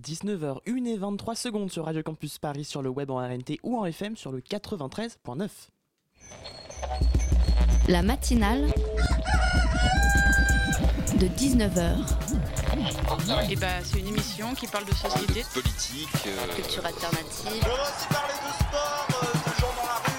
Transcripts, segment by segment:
19h, 1 et 23 secondes sur Radio Campus Paris sur le web en RNT ou en FM sur le 93.9. La matinale de 19h. Et bah, c'est une émission qui parle de société, de politique, euh, Culture alternative. On va aussi parler de sport,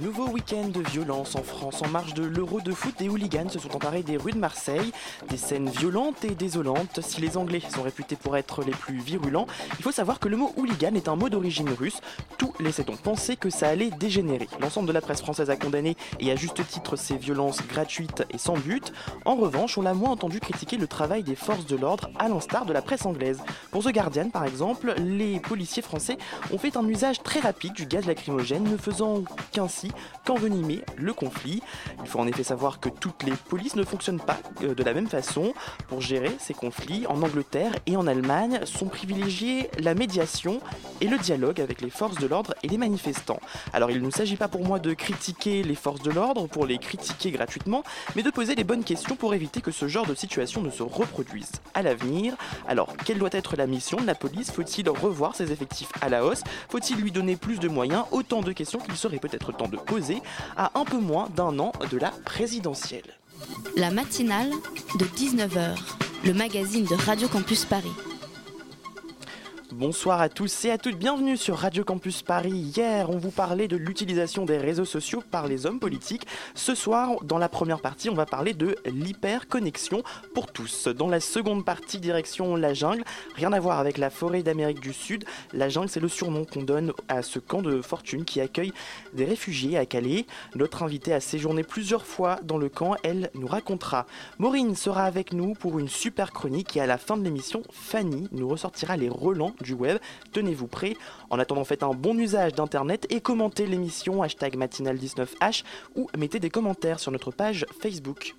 Nouveau week-end de violence en France. En marge de l'Euro de foot, des hooligans se sont emparés des rues de Marseille. Des scènes violentes et désolantes. Si les Anglais sont réputés pour être les plus virulents, il faut savoir que le mot hooligan est un mot d'origine russe. Tout laissait donc penser que ça allait dégénérer. L'ensemble de la presse française a condamné, et à juste titre, ces violences gratuites et sans but. En revanche, on l'a moins entendu critiquer le travail des forces de l'ordre, à l'instar de la presse anglaise. Pour The Guardian, par exemple, les policiers français ont fait un usage très rapide du gaz lacrymogène, ne faisant qu'envenimer le conflit. Il faut en effet savoir que toutes les polices ne fonctionnent pas euh, de la même façon. Pour gérer ces conflits, en Angleterre et en Allemagne, sont privilégiés la médiation et le dialogue avec les forces de l'ordre et les manifestants. Alors il ne s'agit pas pour moi de critiquer les forces de l'ordre pour les critiquer gratuitement, mais de poser les bonnes questions pour éviter que ce genre de situation ne se reproduise à l'avenir. Alors, quelle doit être la mission de la police? Faut-il revoir ses effectifs à la hausse? Faut-il lui donner plus de moyens? Autant de questions qu'il serait peut-être temps de poser à un peu moins d'un an de la présidentielle. La matinale de 19h, le magazine de Radio Campus Paris. Bonsoir à tous et à toutes, bienvenue sur Radio Campus Paris. Hier, on vous parlait de l'utilisation des réseaux sociaux par les hommes politiques. Ce soir, dans la première partie, on va parler de l'hyperconnexion pour tous. Dans la seconde partie, direction la jungle, rien à voir avec la forêt d'Amérique du Sud. La jungle, c'est le surnom qu'on donne à ce camp de fortune qui accueille des réfugiés à Calais. Notre invitée a séjourné plusieurs fois dans le camp, elle nous racontera. Maureen sera avec nous pour une super chronique et à la fin de l'émission, Fanny nous ressortira les relents du web. Tenez-vous prêts. En attendant, faites un bon usage d'internet et commentez l'émission hashtag matinale19h ou mettez des commentaires sur notre page Facebook.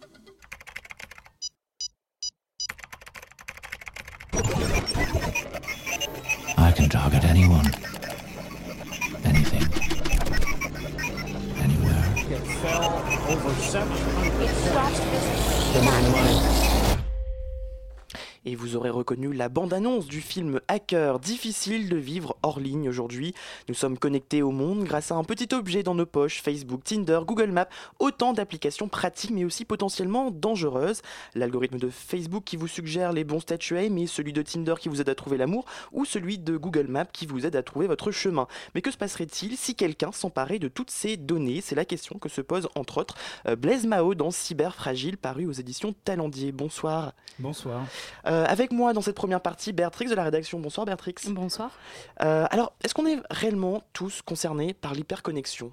I can target anyone, anything, anywhere. Et vous aurez reconnu la bande-annonce du film Hacker. Difficile de vivre hors ligne aujourd'hui. Nous sommes connectés au monde grâce à un petit objet dans nos poches, Facebook, Tinder, Google Maps, autant d'applications pratiques mais aussi potentiellement dangereuses. L'algorithme de Facebook qui vous suggère les bons statuts, mais celui de Tinder qui vous aide à trouver l'amour, ou celui de Google Maps qui vous aide à trouver votre chemin. Mais que se passerait-il si quelqu'un s'emparait de toutes ces données? C'est la question que se pose entre autres euh, Blaise Mao dans Cyber Fragile, paru aux éditions Talendier. Bonsoir. Bonsoir. Euh, avec moi dans cette première partie, Bertrix de la rédaction. Bonsoir Bertrix. Bonsoir. Euh, alors, est-ce qu'on est réellement tous concernés par l'hyperconnexion?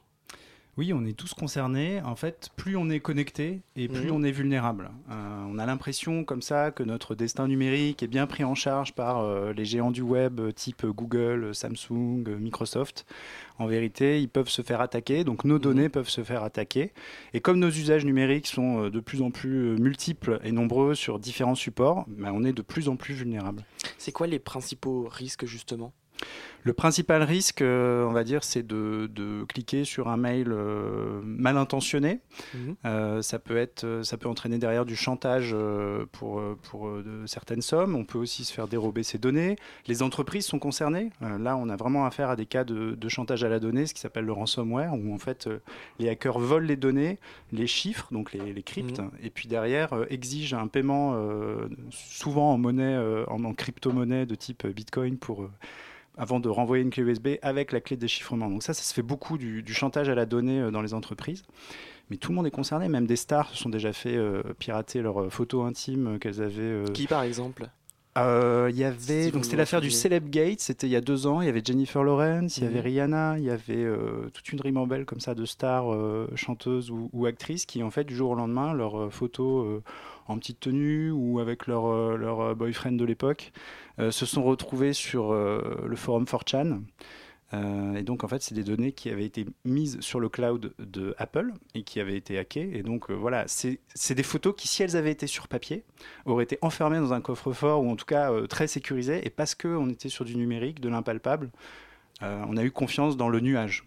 Oui, on est tous concernés. En fait, plus on est connecté et plus Mhm. on est vulnérable. Euh, on a l'impression comme ça que notre destin numérique est bien pris en charge par euh, les géants du web euh, type Google, Samsung, Microsoft. En vérité, ils peuvent se faire attaquer, donc nos données peuvent se faire attaquer. Et comme nos usages numériques sont de plus en plus multiples et nombreux sur différents supports, ben, on est de plus en plus vulnérable. C'est quoi les principaux risques justement? Le principal risque, euh, on va dire, c'est de, de cliquer sur un mail euh, mal intentionné. Mhm. Euh, ça, peut être, ça peut entraîner derrière du chantage pour, pour de certaines sommes. On peut aussi se faire dérober ses données. Les entreprises sont concernées. Là, on a vraiment affaire à des cas de, de chantage à la donnée, ce qui s'appelle le ransomware, où en fait les hackers volent les données, les chiffres, donc les, les cryptes, et puis derrière exigent un paiement souvent en monnaie, en, en crypto-monnaie de type Bitcoin pour avant de renvoyer une clé USB avec la clé de déchiffrement. Donc ça, ça se fait beaucoup du, du chantage à la donnée euh, dans les entreprises. Mais tout le monde est concerné, même des stars se sont déjà fait euh, pirater leurs euh, photos intimes qu'elles avaient. euh, Qui par exemple? Euh, Il y avait donc c'était l'affaire du rappelez. Celebgate, c'était il y a deux ans. Il y avait Jennifer Lawrence, il y avait Mhm. Rihanna, il y avait euh, toute une ribambelle comme ça de stars euh, chanteuses ou, ou actrices qui en fait du jour au lendemain leurs photos en petite tenue ou avec leur euh, leur euh, boyfriend de l'époque euh, se sont retrouvées sur le forum 4chan. Euh, et donc, en fait, c'est des données qui avaient été mises sur le cloud de Apple et qui avaient été hackées. Et donc, voilà, c'est des photos qui, si elles avaient été sur papier, auraient été enfermées dans un coffre-fort ou en tout cas très sécurisées. Et parce qu'on était sur du numérique, de l'impalpable, euh, on a eu confiance dans le nuage.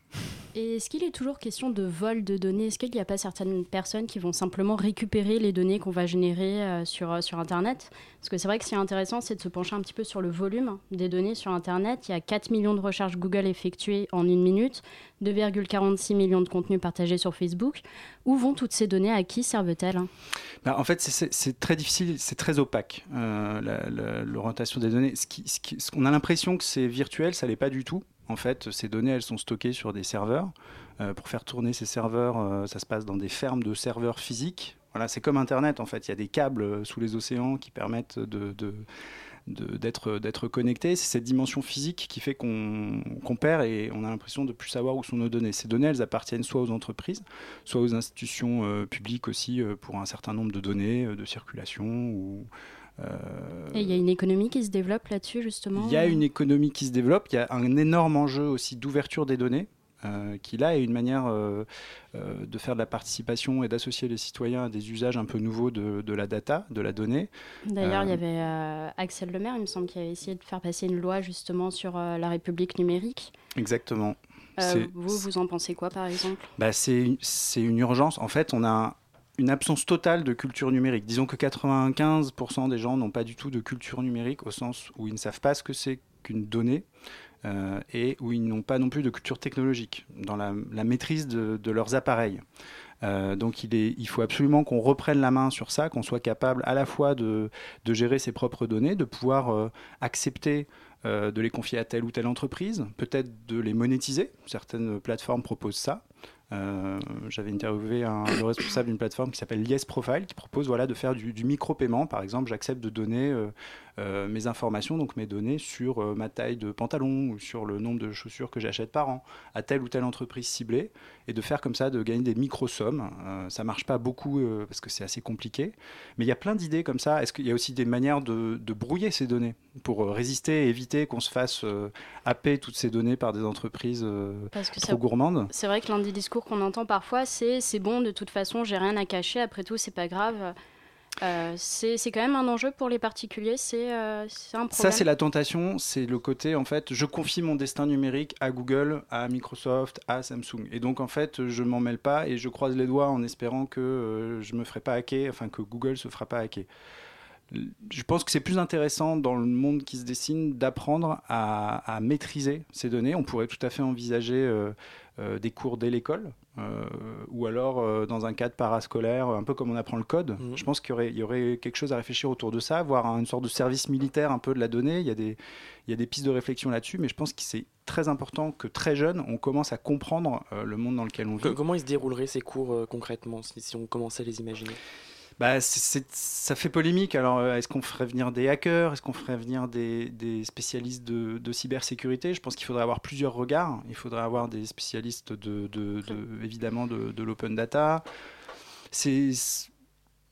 Et est-ce qu'il est toujours question de vol de données? Est-ce qu'il n'y a pas certaines personnes qui vont simplement récupérer les données qu'on va générer euh, sur, euh, sur Internet? Parce que c'est vrai que ce qui est intéressant, c'est de se pencher un petit peu sur le volume des données sur Internet. Il y a 4 millions de recherches Google effectuées en une minute, 2,46 millions de contenus partagés sur Facebook. Où vont toutes ces données? À qui servent-elles? Bah, en fait, c'est- très difficile, c'est très opaque, euh, l'orientation des données. Ce qu'on a l'impression que c'est virtuel, ça l'est pas du tout. En fait, ces données, elles sont stockées sur des serveurs. Euh, pour faire tourner ces serveurs, euh, ça se passe dans des fermes de serveurs physiques. Voilà, c'est comme Internet, en fait. Il y a des câbles sous les océans qui permettent de... de- de- d'être d'être connecté, c'est cette dimension physique qui fait qu'on perd et on a l'impression de plus savoir où sont nos données. Ces données, elles appartiennent soit aux entreprises, soit aux institutions euh, publiques aussi euh, pour un certain nombre de données euh, de circulation ou Et il y a une économie qui se développe là-dessus, justement il y a une économie qui se développe, il y a un énorme enjeu aussi d'ouverture des données. Euh, qui là est une manière euh, euh, de faire de la participation et d'associer les citoyens à des usages un peu nouveaux de, de la data, de la donnée. D'ailleurs, il y Euh, avait Axel Lemaire, il me semble, qui avait essayé de faire passer une loi justement sur la République numérique. Exactement. Vous, vous en pensez quoi, par exemple? Bah, c'est une- c'est une urgence. En fait, on a une absence totale de culture numérique. Disons que 95% des gens n'ont pas du tout de culture numérique au sens où ils ne savent pas ce que c'est qu'une donnée euh, et où ils n'ont pas non plus de culture technologique dans la, maîtrise de, leurs appareils. Euh, donc il, faut absolument qu'on reprenne la main sur ça, qu'on soit capable à la fois de, gérer ses propres données, de pouvoir euh, accepter de les confier à telle ou telle entreprise, peut-être de les monétiser. Certaines plateformes proposent ça. J'avais interviewé le responsable d'une plateforme qui s'appelle Yes Profile, qui propose voilà, de faire du, du micro-paiement. Par exemple, j'accepte de donner euh, mes informations, donc mes données sur euh, ma taille de pantalon ou sur le nombre de chaussures que j'achète par an à telle ou telle entreprise ciblée, et de faire comme ça, de gagner des micro-sommes. Euh, ça marche pas beaucoup euh, parce que c'est assez compliqué, mais il y a plein d'idées comme ça. Est-ce qu'il y a aussi des manières de, de brouiller ces données pour résister et éviter qu'on se fasse happer toutes ces données par des entreprises Parce que trop gourmandes? C'est vrai que l'un des discours qu'on entend parfois, c'est c'est bon, de toute façon, j'ai rien à cacher, après tout, c'est pas grave. Euh, c'est quand même un enjeu pour les particuliers, c'est euh, un problème. Ça, c'est la tentation, c'est le côté, en fait, je confie mon destin numérique à Google, à Microsoft, à Samsung. Et donc, en fait, je m'en mêle pas et je croise les doigts en espérant que euh, je me ferai pas hacker, enfin, que Google se fera pas hacker. Je pense que c'est plus intéressant dans le monde qui se dessine d'apprendre à, à maîtriser ces données. On pourrait tout à fait envisager euh, des cours dès l'école, euh, ou alors euh, dans un cadre parascolaire, un peu comme on apprend le code. Mhm. Je pense qu'il y aurait, il y aurait quelque chose à réfléchir autour de ça, voire une sorte de service militaire un peu de la donnée. Il y a des, il y a des pistes de réflexion là-dessus, mais je pense que c'est très important que très jeune, on commence à comprendre euh, le monde dans lequel on vit. comment ils se dérouleraient ces cours euh, concrètement, si, si on commençait à les imaginer? Bah, ça fait polémique. Alors, euh, est-ce qu'on ferait venir des hackers? Est-ce qu'on ferait venir des, des spécialistes de, de cybersécurité? Je pense qu'il faudrait avoir plusieurs regards. Il faudrait avoir des spécialistes, de, de- de- évidemment, de, l'open data. C'est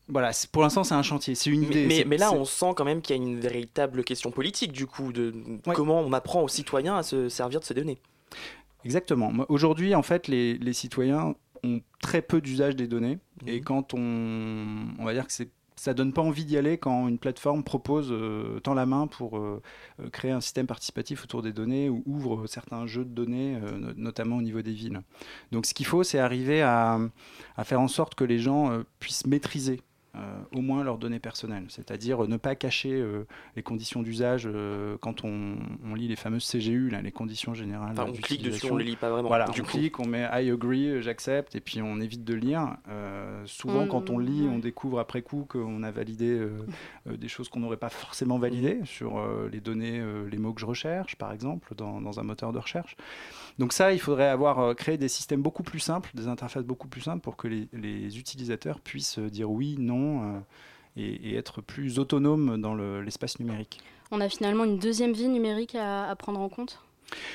voilà. Pour l'instant, c'est un chantier. C'est une idée. mais, là, on sent quand même qu'il y a une véritable question politique, du coup, de Ouais. comment on apprend aux citoyens à se servir de ces données. Exactement. Aujourd'hui, en fait, les, les citoyens ont très peu d'usage des données. Et Mhm. quand on, on va dire que c'est ça donne pas envie d'y aller quand une plateforme propose euh, tend la main pour euh, euh, créer un système participatif autour des données ou ouvre certains jeux de données, euh, no- notamment au niveau des villes. Donc ce qu'il faut, c'est arriver à, à faire en sorte que les gens puissent maîtriser au moins leurs données personnelles, c'est-à-dire euh, ne pas cacher euh, les conditions d'usage euh, quand on, on lit les fameuses CGU, là, les conditions générales. Enfin, on clique dessus, on les lit pas vraiment. Voilà, du on coup. clique, on met I agree, euh, j'accepte, et puis on évite de lire. Euh, souvent, Mm, quand on lit, ouais. on découvre après coup qu'on a validé euh, euh, des choses qu'on n'aurait pas forcément validées sur euh, les données, euh, les mots que je recherche, par exemple, dans, dans un moteur de recherche. Donc ça, il faudrait avoir euh, créé des systèmes beaucoup plus simples, des interfaces beaucoup plus simples pour que les, les utilisateurs puissent euh, dire oui, non. euh, et, et être plus autonomes dans le- l'espace numérique. On a finalement une deuxième vie numérique à, à prendre en compte?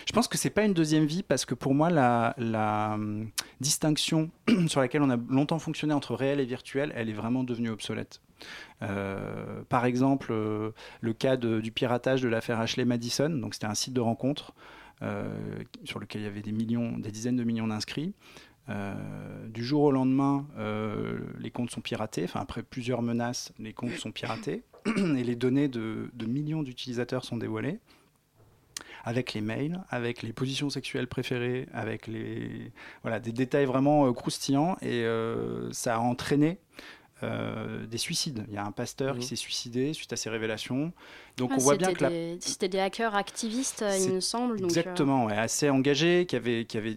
Je pense que c'est pas une deuxième vie parce que pour moi la, la, hum, distinction sur laquelle on a longtemps fonctionné entre réel et virtuel, elle est vraiment devenue obsolète. Euh, par exemple, euh, le cas de- du piratage de l'affaire Ashley Madison, donc c'était un site de rencontre. Sur lequel il y avait des millions, des dizaines de millions d'inscrits. du jour au lendemain, les comptes sont piratés. Enfin, après plusieurs menaces, les comptes sont piratés et les données de, millions d'utilisateurs sont dévoilées avec les mails, avec les positions sexuelles préférées, avec les voilà des détails vraiment euh, croustillants et euh, ça a entraîné euh, des suicides. Il y a un pasteur qui mmh. s'est suicidé suite à ces révélations. Donc ah, on voit bien que c'était des hackers activistes, il me semble. exactement, assez engagés, qui avaient, qui avaient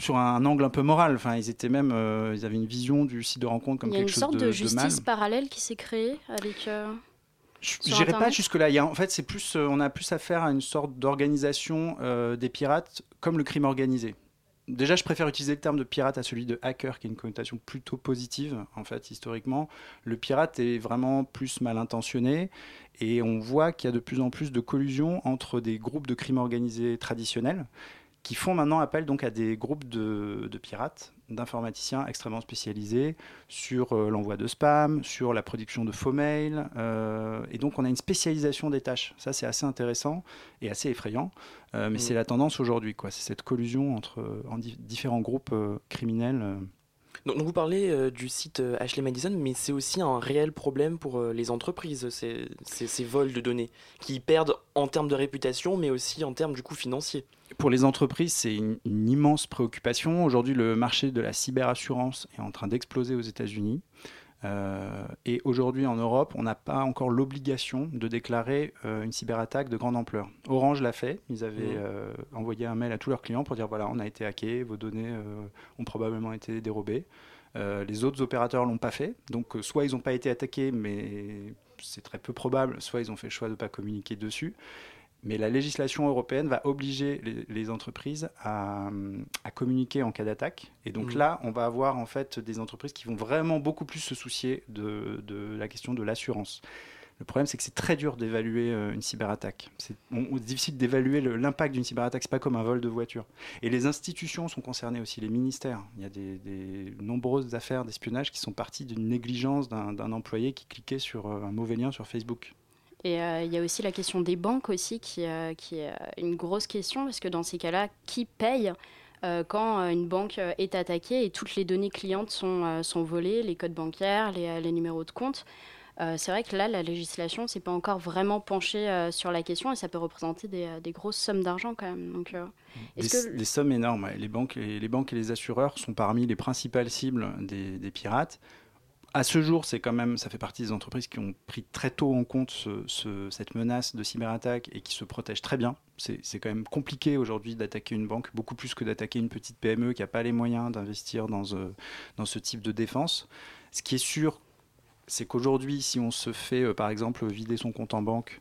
sur un angle un peu moral. Enfin, ils étaient même, ils avaient une vision du site de rencontre comme quelque chose de Il y a une sorte de, justice parallèle qui s'est créée avec. Je n'irai pas jusque-là. en fait, c'est plus, euh, on a plus affaire à une sorte d'organisation euh, des pirates comme le crime organisé. Déjà, je préfère utiliser le terme de pirate à celui de hacker, qui est une connotation plutôt positive, en fait, historiquement. Le pirate est vraiment plus mal intentionné, et on voit qu'il y a de plus en plus de collusion entre des groupes de crimes organisés traditionnels, qui font maintenant appel donc à des groupes de, pirates, d'informaticiens extrêmement spécialisés sur euh, l'envoi de spam, sur la production de faux mails. Euh, et donc on a une spécialisation des tâches. Ça c'est assez intéressant et assez effrayant. Euh, mais mm. c'est la tendance aujourd'hui. C'est cette collusion entre différents groupes criminels. Vous parlez euh, du site euh, Ashley Madison, mais c'est aussi un réel problème pour euh, les entreprises, ces, ces, vols de données, qui perdent en termes de réputation, mais aussi en termes du coût financier. Pour les entreprises, c'est une, immense préoccupation. Aujourd'hui, le marché de la cyberassurance est en train d'exploser aux États-Unis. Et aujourd'hui en Europe, on n'a pas encore l'obligation de déclarer une cyberattaque de grande ampleur. Orange l'a fait, ils avaient mmh. envoyé un mail à tous leurs clients pour dire voilà, on a été hacké, vos données ont probablement été dérobées. Euh, les autres opérateurs l'ont pas fait, donc euh, soit ils n'ont pas été attaqués, mais c'est très peu probable, soit ils ont fait le choix de ne pas communiquer dessus. Mais la législation européenne va obliger les, entreprises à, communiquer en cas d'attaque. Et donc mmh. là, on va avoir en fait des entreprises qui vont vraiment beaucoup plus se soucier de la question de l'assurance. Le problème, c'est que c'est très dur d'évaluer euh, une cyberattaque. C'est difficile d'évaluer l'impact d'une cyberattaque. C'est pas comme un vol de voiture. Et les institutions sont concernées aussi, les ministères. Il y a des, nombreuses affaires d'espionnage qui sont parties d'une négligence d'un employé qui cliquait sur euh, un mauvais lien sur Facebook. Et euh, il y a aussi la question des banques aussi qui, qui est une grosse question parce que dans ces cas-là, qui paye quand une banque est attaquée et toutes les données clientes sont, sont volées, les codes bancaires, les, les numéros de compte euh, c'est vrai que là, la législation s'est pas encore vraiment penchée euh, sur la question et ça peut représenter des, euh, grosses sommes d'argent quand même. Donc, des, que... sommes énormes. Les, banques et, les banques et les assureurs sont parmi les principales cibles des, pirates. À ce jour, c'est quand même, ça fait partie des entreprises qui ont pris très tôt en compte cette menace de cyberattaque et qui se protègent très bien. C'est quand même compliqué aujourd'hui d'attaquer une banque, beaucoup plus que d'attaquer une petite PME qui n'a pas les moyens d'investir dans, dans ce type de défense. Ce qui est sûr, c'est qu'aujourd'hui, si on se fait, euh, par exemple, vider son compte en banque,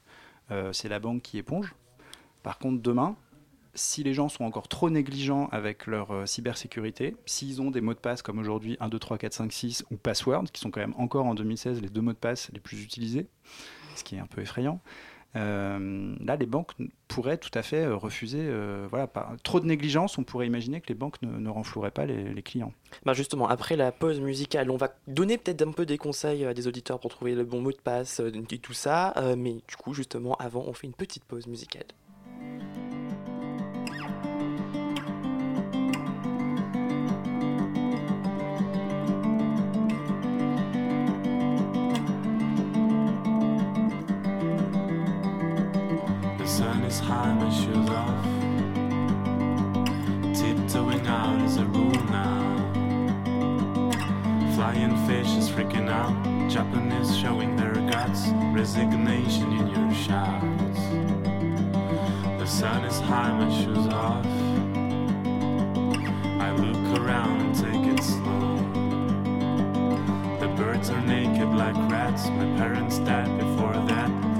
euh, c'est la banque qui éponge. Par contre, demain, si les gens sont encore trop négligents avec leur euh, cybersécurité, s'ils ont des mots de passe comme aujourd'hui 1, 2, 3, 4, 5, 6 ou password, qui sont quand même encore en 2016 les deux mots de passe les plus utilisés, ce qui est un peu effrayant, euh, là, les banques pourraient tout à fait euh, refuser. Voilà, trop de négligence, on pourrait imaginer que les banques ne, renfloueraient pas les, clients. Bah justement, après la pause musicale, on va donner peut-être un peu des conseils à des auditeurs pour trouver le bon mot de passe et tout ça. mais du coup, justement, avant, on fait une petite pause musicale. Freaking out. Japanese showing their guts. Resignation in your shouts. The sun is high, my shoes off. I look around and take it slow. The birds are naked like rats. My parents died before that.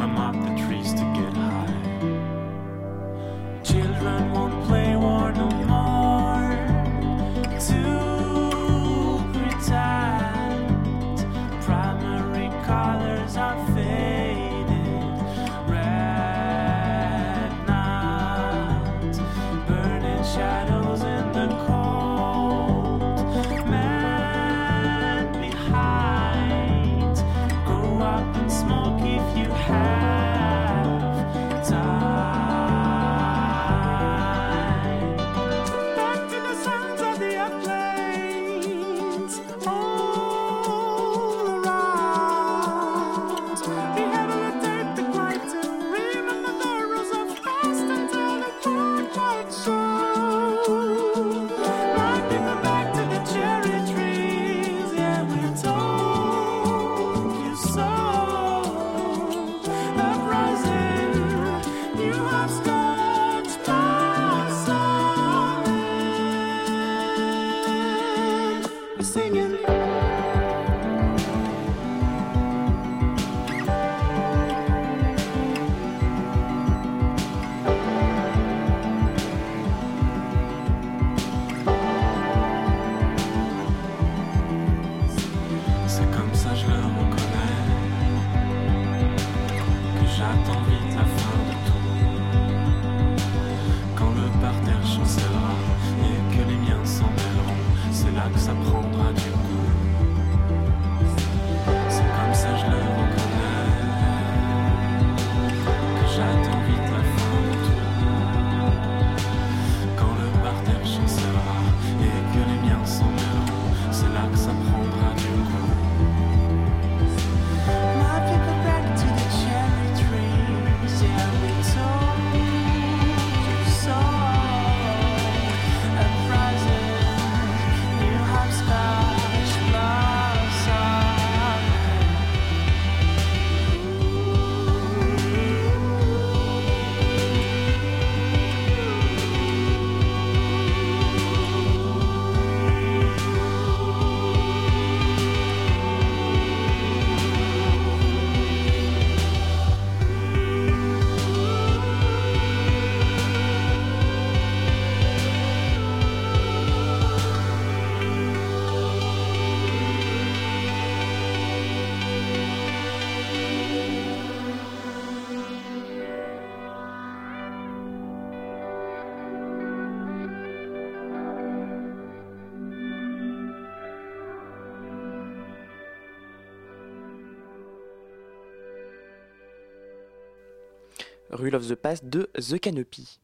Rule of the Past de The Canopy.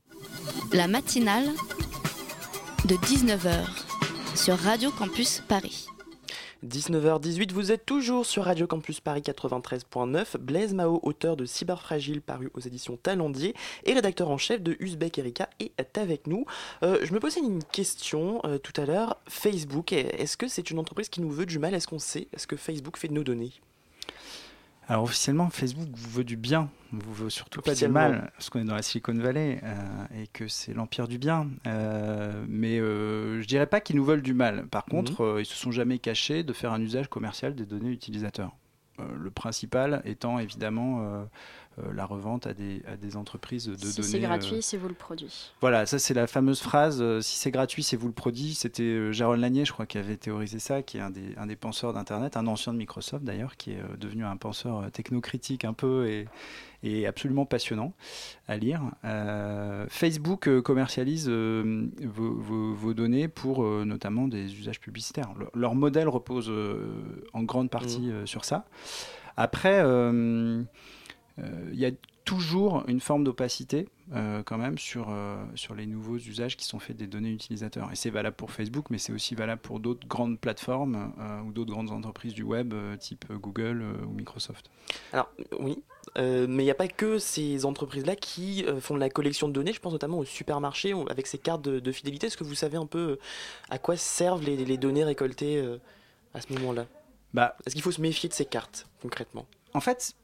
La matinale de 19h sur Radio Campus Paris. 19h18, vous êtes toujours sur Radio Campus Paris 93.9. Blaise Mao, auteur de Cyberfragile, paru aux éditions Talendier, et rédacteur en chef de Uzbek Erika, est avec nous. Euh, je me posais une question euh, tout à l'heure. Facebook, est-ce que c'est une entreprise qui nous veut du mal? Est-ce qu'on sait? Est-ce que Facebook fait de nos données? Alors officiellement, Facebook vous veut du bien, vous veut surtout pas du mal, parce qu'on est dans la Silicon Valley euh, et que c'est l'empire du bien. Euh, mais euh, je dirais pas qu'ils nous veulent du mal. Par mhm. contre, euh, ils se sont jamais cachés de faire un usage commercial des données utilisateurs. le principal étant évidemment la revente à des, à des entreprises de si données. Si c'est gratuit, euh, c'est vous le produit. Voilà, ça c'est la fameuse phrase euh, si c'est gratuit, c'est vous le produit. C'était Jérôme Lanier, je crois, qui avait théorisé ça, qui est un des, un des penseurs d'Internet, un ancien de Microsoft d'ailleurs, qui est devenu un penseur technocritique un peu et, et absolument passionnant à lire. Facebook commercialise vos, vos, données pour notamment des usages publicitaires. leur modèle repose en grande partie mmh. sur ça. Après, il y a toujours une forme d'opacité euh, quand même sur, euh, sur les nouveaux usages qui sont faits des données utilisateurs. Et c'est valable pour Facebook, mais c'est aussi valable pour d'autres grandes plateformes euh, ou d'autres grandes entreprises du web, type Google ou Microsoft. Alors oui, mais il n'y a pas que ces entreprises-là qui font de la collection de données. Je pense notamment aux supermarchés avec ces cartes de, fidélité. Est-ce que vous savez un peu à quoi servent les, les données récoltées à ce moment-là? Bah, Est-ce qu'il faut se méfier de ces cartes concrètement? En fait,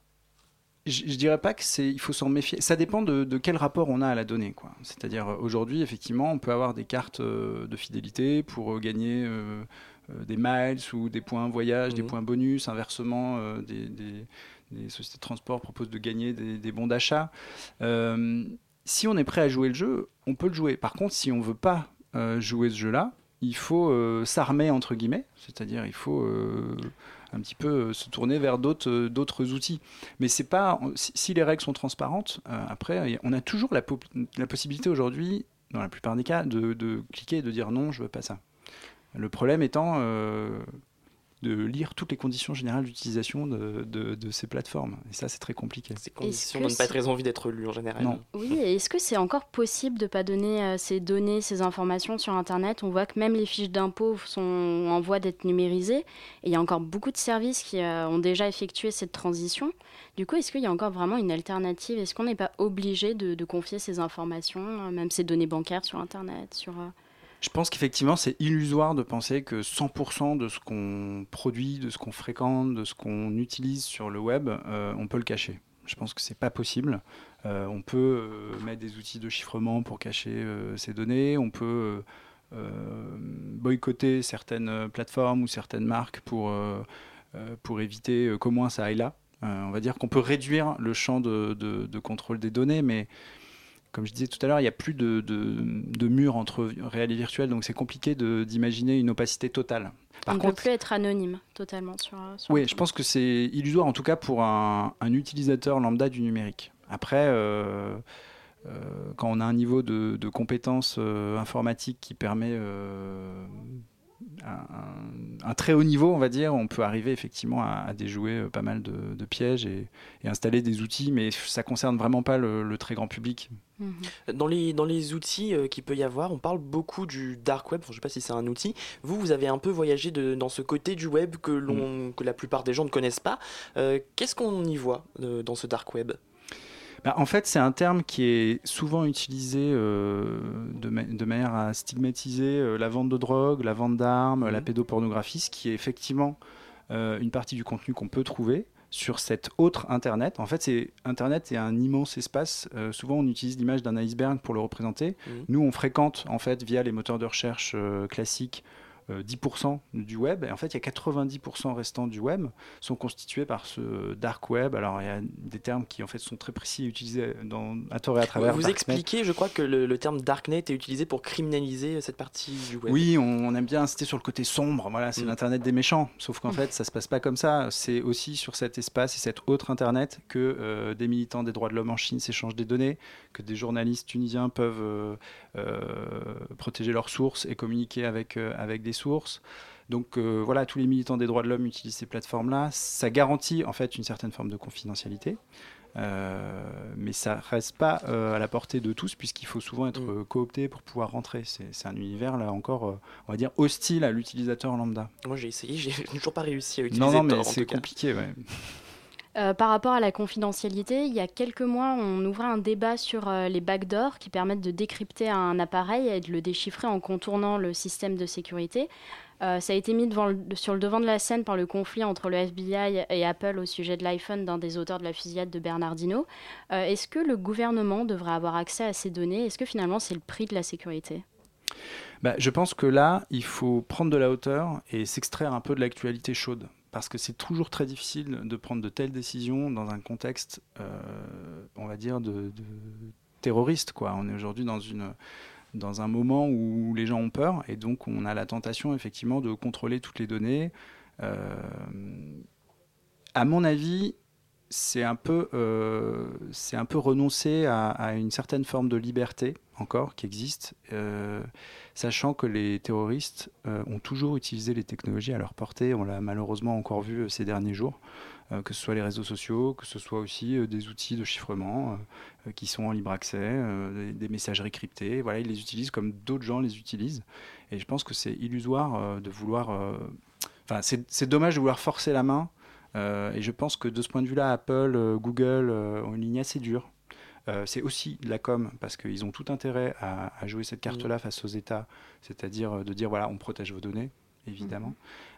je, ne dirais pas que c'est, il faut s'en méfier. Ça dépend de, quel rapport on a à la donnée, quoi. C'est-à-dire aujourd'hui, effectivement, on peut avoir des cartes euh, de fidélité pour euh, gagner euh, des miles ou des points voyage, des mhm. points bonus. Inversement, des, sociétés de transport proposent de gagner des, bons d'achat. si on est prêt à jouer le jeu, on peut le jouer. Par contre, si on veut pas jouer ce jeu-là, il faut s'armer entre guillemets, c'est-à-dire il faut un petit peu euh, se tourner vers d'autres euh, d'autres outils. Mais c'est pas si, les règles sont transparentes, euh, après on a toujours la, la possibilité aujourd'hui, dans la plupart des cas, de, de, cliquer et de dire non, je veux pas ça. Le problème étant de lire toutes les conditions générales d'utilisation de, de, ces plateformes. Et ça, c'est très compliqué. Ces conditions n'ont pas très envie d'être lues en général. Non. Oui, et est-ce que c'est encore possible de ne pas donner euh, ces données, ces informations sur Internet? On voit que même les fiches d'impôts sont en voie d'être numérisées. Et il y a encore beaucoup de services qui euh, ont déjà effectué cette transition. Du coup, est-ce qu'il y a encore vraiment une alternative? Est-ce qu'on n'est pas obligé de, de, confier ces informations, euh, même ces données bancaires sur Internet sur, je pense qu'effectivement, c'est illusoire de penser que 100% de ce qu'on produit, de ce qu'on fréquente, de ce qu'on utilise sur le web, euh, on peut le cacher. Je pense que c'est pas possible. Euh, on peut euh, mettre des outils de chiffrement pour cacher ces données. On peut boycotter certaines plateformes ou certaines marques pour, pour éviter qu'au moins ça aille là. on va dire qu'on peut réduire le champ de, de, contrôle des données, mais comme je disais tout à l'heure, il n'y a plus de, de, mur entre réel et virtuel, donc c'est compliqué d'imaginer une opacité totale. Par On ne peut plus être anonyme totalement sur. sur oui, je pense que c'est illusoire, en tout cas pour un, un, utilisateur lambda du numérique. Après, euh, euh, quand on a un niveau de, de compétence euh, informatique qui permet un, très haut niveau, on va dire, on peut arriver effectivement à, déjouer euh, pas mal de, pièges et, installer des outils, mais ça concerne vraiment pas le, très grand public. Mhm. Dans, les, dans les outils euh, qu'il peut y avoir, on parle beaucoup du dark web, je ne sais pas si c'est un outil. Vous, vous avez un peu voyagé dans ce côté du web que, l'on, mm. que la plupart des gens ne connaissent pas. Euh, qu'est-ce qu'on y voit dans ce dark web? Bah, en fait, c'est un terme qui est souvent utilisé euh, de, manière à stigmatiser euh, la vente de drogue, la vente d'armes, la mhm. pédopornographie, ce qui est effectivement euh, une partie du contenu qu'on peut trouver sur cet autre Internet. En fait, c'est Internet est un immense espace. souvent, on utilise l'image d'un iceberg pour le représenter. Mhm. Nous, on fréquente en fait via les moteurs de recherche classiques 10% euh, du web. Et en fait, il y a 90% restants du web sont constitués par ce dark web. Alors, il y a des termes qui en fait sont très précis et utilisés dans, à tort et à travers. Vous expliquez, je crois que le, terme darknet est utilisé pour criminaliser cette partie du web. Oui, on, aime bien insister sur le côté sombre. Voilà, c'est mm. l'internet des méchants. Sauf qu'en mm. fait, ça se passe pas comme ça. C'est aussi sur cet espace et cet autre internet que euh, des militants des droits de l'homme en Chine s'échangent des données, que des journalistes tunisiens peuvent euh, protéger leurs sources et communiquer avec avec des sources, Donc euh, voilà, tous les militants des droits de l'homme utilisent ces plateformes-là. Ça garantit en fait une certaine forme de confidentialité. Euh, mais ça reste pas euh, à la portée de tous puisqu'il faut souvent être Mm. euh, coopté pour pouvoir rentrer. C'est un univers là encore, on va dire, hostile à l'utilisateur lambda. Moi j'ai essayé, j'ai toujours pas réussi à utiliser Non, non, mais c'est compliqué. Ouais. Euh, par rapport à la confidentialité, il y a quelques mois, on ouvrait un débat sur euh, les backdoors qui permettent de décrypter un appareil et de le déchiffrer en contournant le système de sécurité. Euh, ça a été mis sur le devant de la scène par le conflit entre le FBI et Apple au sujet de l'iPhone d'un des auteurs de la fusillade de Bernardino. Est-ce que le gouvernement devrait avoir accès à ces données? Est-ce que finalement c'est le prix de la sécurité? Bah, je pense que là, il faut prendre de la hauteur et s'extraire un peu de l'actualité chaude. Parce que c'est toujours très difficile de prendre de telles décisions dans un contexte, euh, on va dire, de, terroriste. Quoi. On est aujourd'hui dans, dans un moment où les gens ont peur et donc on a la tentation effectivement de contrôler toutes les données. Euh, à mon avis, c'est un peu, euh, c'est un peu renoncer à, une certaine forme de liberté encore qui existe, euh, sachant que les terroristes euh, ont toujours utilisé les technologies à leur portée. On l'a malheureusement encore vu ces derniers jours, que ce soit les réseaux sociaux, que ce soit aussi des outils de chiffrement qui sont en libre accès, des, des messageries cryptées. Voilà, ils les utilisent comme d'autres gens les utilisent. Et je pense que c'est illusoire de vouloir. Enfin, c'est dommage de vouloir forcer la main. Euh, et je pense que de ce point de vue-là, Apple, euh, Google euh, ont une ligne assez dure. Euh, c'est aussi de la com parce qu'ils ont tout intérêt à, à jouer cette carte-là face aux États, c'est-à-dire de dire voilà, on protège vos données, évidemment.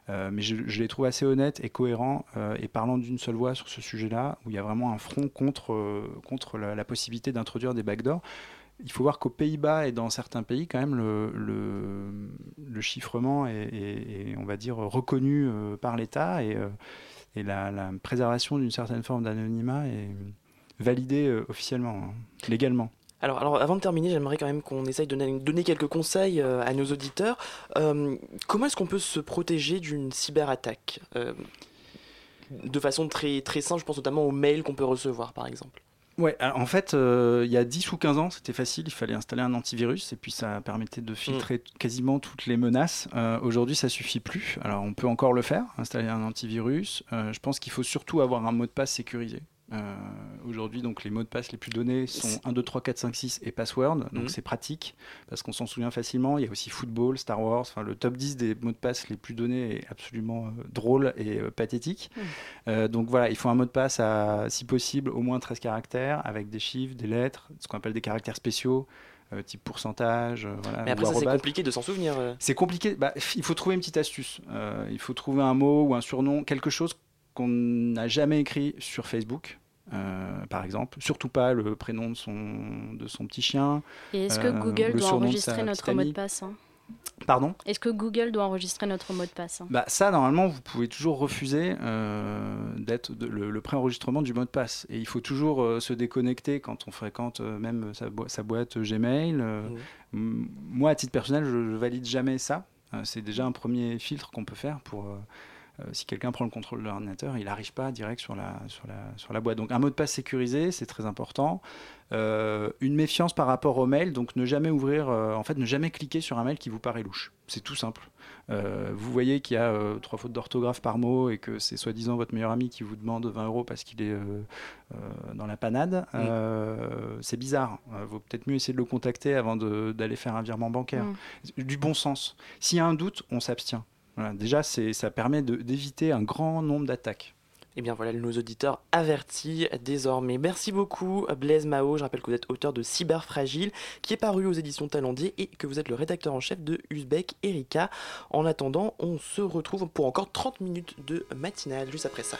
Euh, mais je, je les trouve assez honnêtes et cohérents euh, et parlant d'une seule voix sur ce sujet-là, où il y a vraiment un front contre, contre la, la possibilité d'introduire des backdoors. Il faut voir qu'aux Pays-Bas et dans certains pays, quand même, le, le, le chiffrement est, est- est, on va dire, reconnu par l'État et, et la, préservation d'une certaine forme d'anonymat est validée euh, officiellement, hein, légalement. Alors, alors, avant de terminer, j'aimerais quand même qu'on essaye de donner, quelques conseils euh, à nos auditeurs. Euh, comment est-ce qu'on peut se protéger d'une cyberattaque De façon très, très simple, je pense notamment aux mails qu'on peut recevoir, par exemple? Ouais, alors, en fait, euh, il y a 10 ou 15 ans, c'était facile, il fallait installer un antivirus et puis ça permettait de filtrer quasiment toutes les menaces. Euh, Aujourd'hui, ça suffit plus. Alors, on peut encore le faire, installer un antivirus. Euh, je pense qu'il faut surtout avoir un mot de passe sécurisé. Euh, Aujourd'hui, donc les mots de passe les plus donnés sont 1, 2, 3, 4, 5, 6 et password. Donc Mhm. c'est pratique parce qu'on s'en souvient facilement. Il y a aussi football, Star Wars. Enfin, le top 10 des mots de passe les plus donnés est absolument euh, drôle et euh, pathétique. Mhm. Donc voilà, il faut un mot de passe à, si possible, au moins 13 caractères avec des chiffres, des lettres, ce qu'on appelle des caractères spéciaux. euh, type pourcentage, euh, voilà, Mais après, ça, c'est compliqué de s'en souvenir. euh. C'est compliqué. Bah, il faut trouver une petite astuce. Il faut trouver un mot ou un surnom, quelque chose qu'on n'a jamais écrit sur Facebook. euh, par exemple, surtout pas le prénom de son, de son petit chien. Et est-ce que euh, Google le doit de enregistrer notre mot de passe hein? Pardon? Est-ce que Google doit enregistrer notre mot de passe hein? Bah, Ça, normalement, vous pouvez toujours refuser euh, d'être le, le préenregistrement du mot de passe. Et il faut toujours euh, se déconnecter quand on fréquente euh, même sa, boîte Gmail. euh. Moi, à titre personnel, je, je valide jamais ça. Euh, C'est déjà un premier filtre qu'on peut faire pour. Euh, si quelqu'un prend le contrôle de l'ordinateur, il n'arrive pas direct sur la, sur, la, sur la boîte. Donc un mot de passe sécurisé, c'est très important. Euh, une méfiance par rapport au mail, donc ne jamais ouvrir, euh, en fait, ne jamais cliquer sur un mail qui vous paraît louche. C'est tout simple. Euh, vous voyez qu'il y a trois fautes d'orthographe par mot et que c'est soi-disant votre meilleur ami qui vous demande 20 euros parce qu'il est dans la panade. C'est bizarre. Il vaut peut-être mieux essayer de le contacter avant d'aller faire un virement bancaire. Mm. Du bon sens. S'il y a un doute, on s'abstient. Voilà. Déjà, ça permet d'éviter un grand nombre d'attaques. Eh bien voilà nos auditeurs avertis désormais. Merci beaucoup Blaise Mao. Je rappelle que vous êtes auteur de Cyber Fragile qui est paru aux éditions Talendier et que vous êtes le rédacteur en chef de Uzbek Erika. En attendant, on se retrouve pour encore 30 minutes de matinale juste après ça.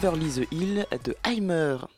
Beverly the Hill de Heimer.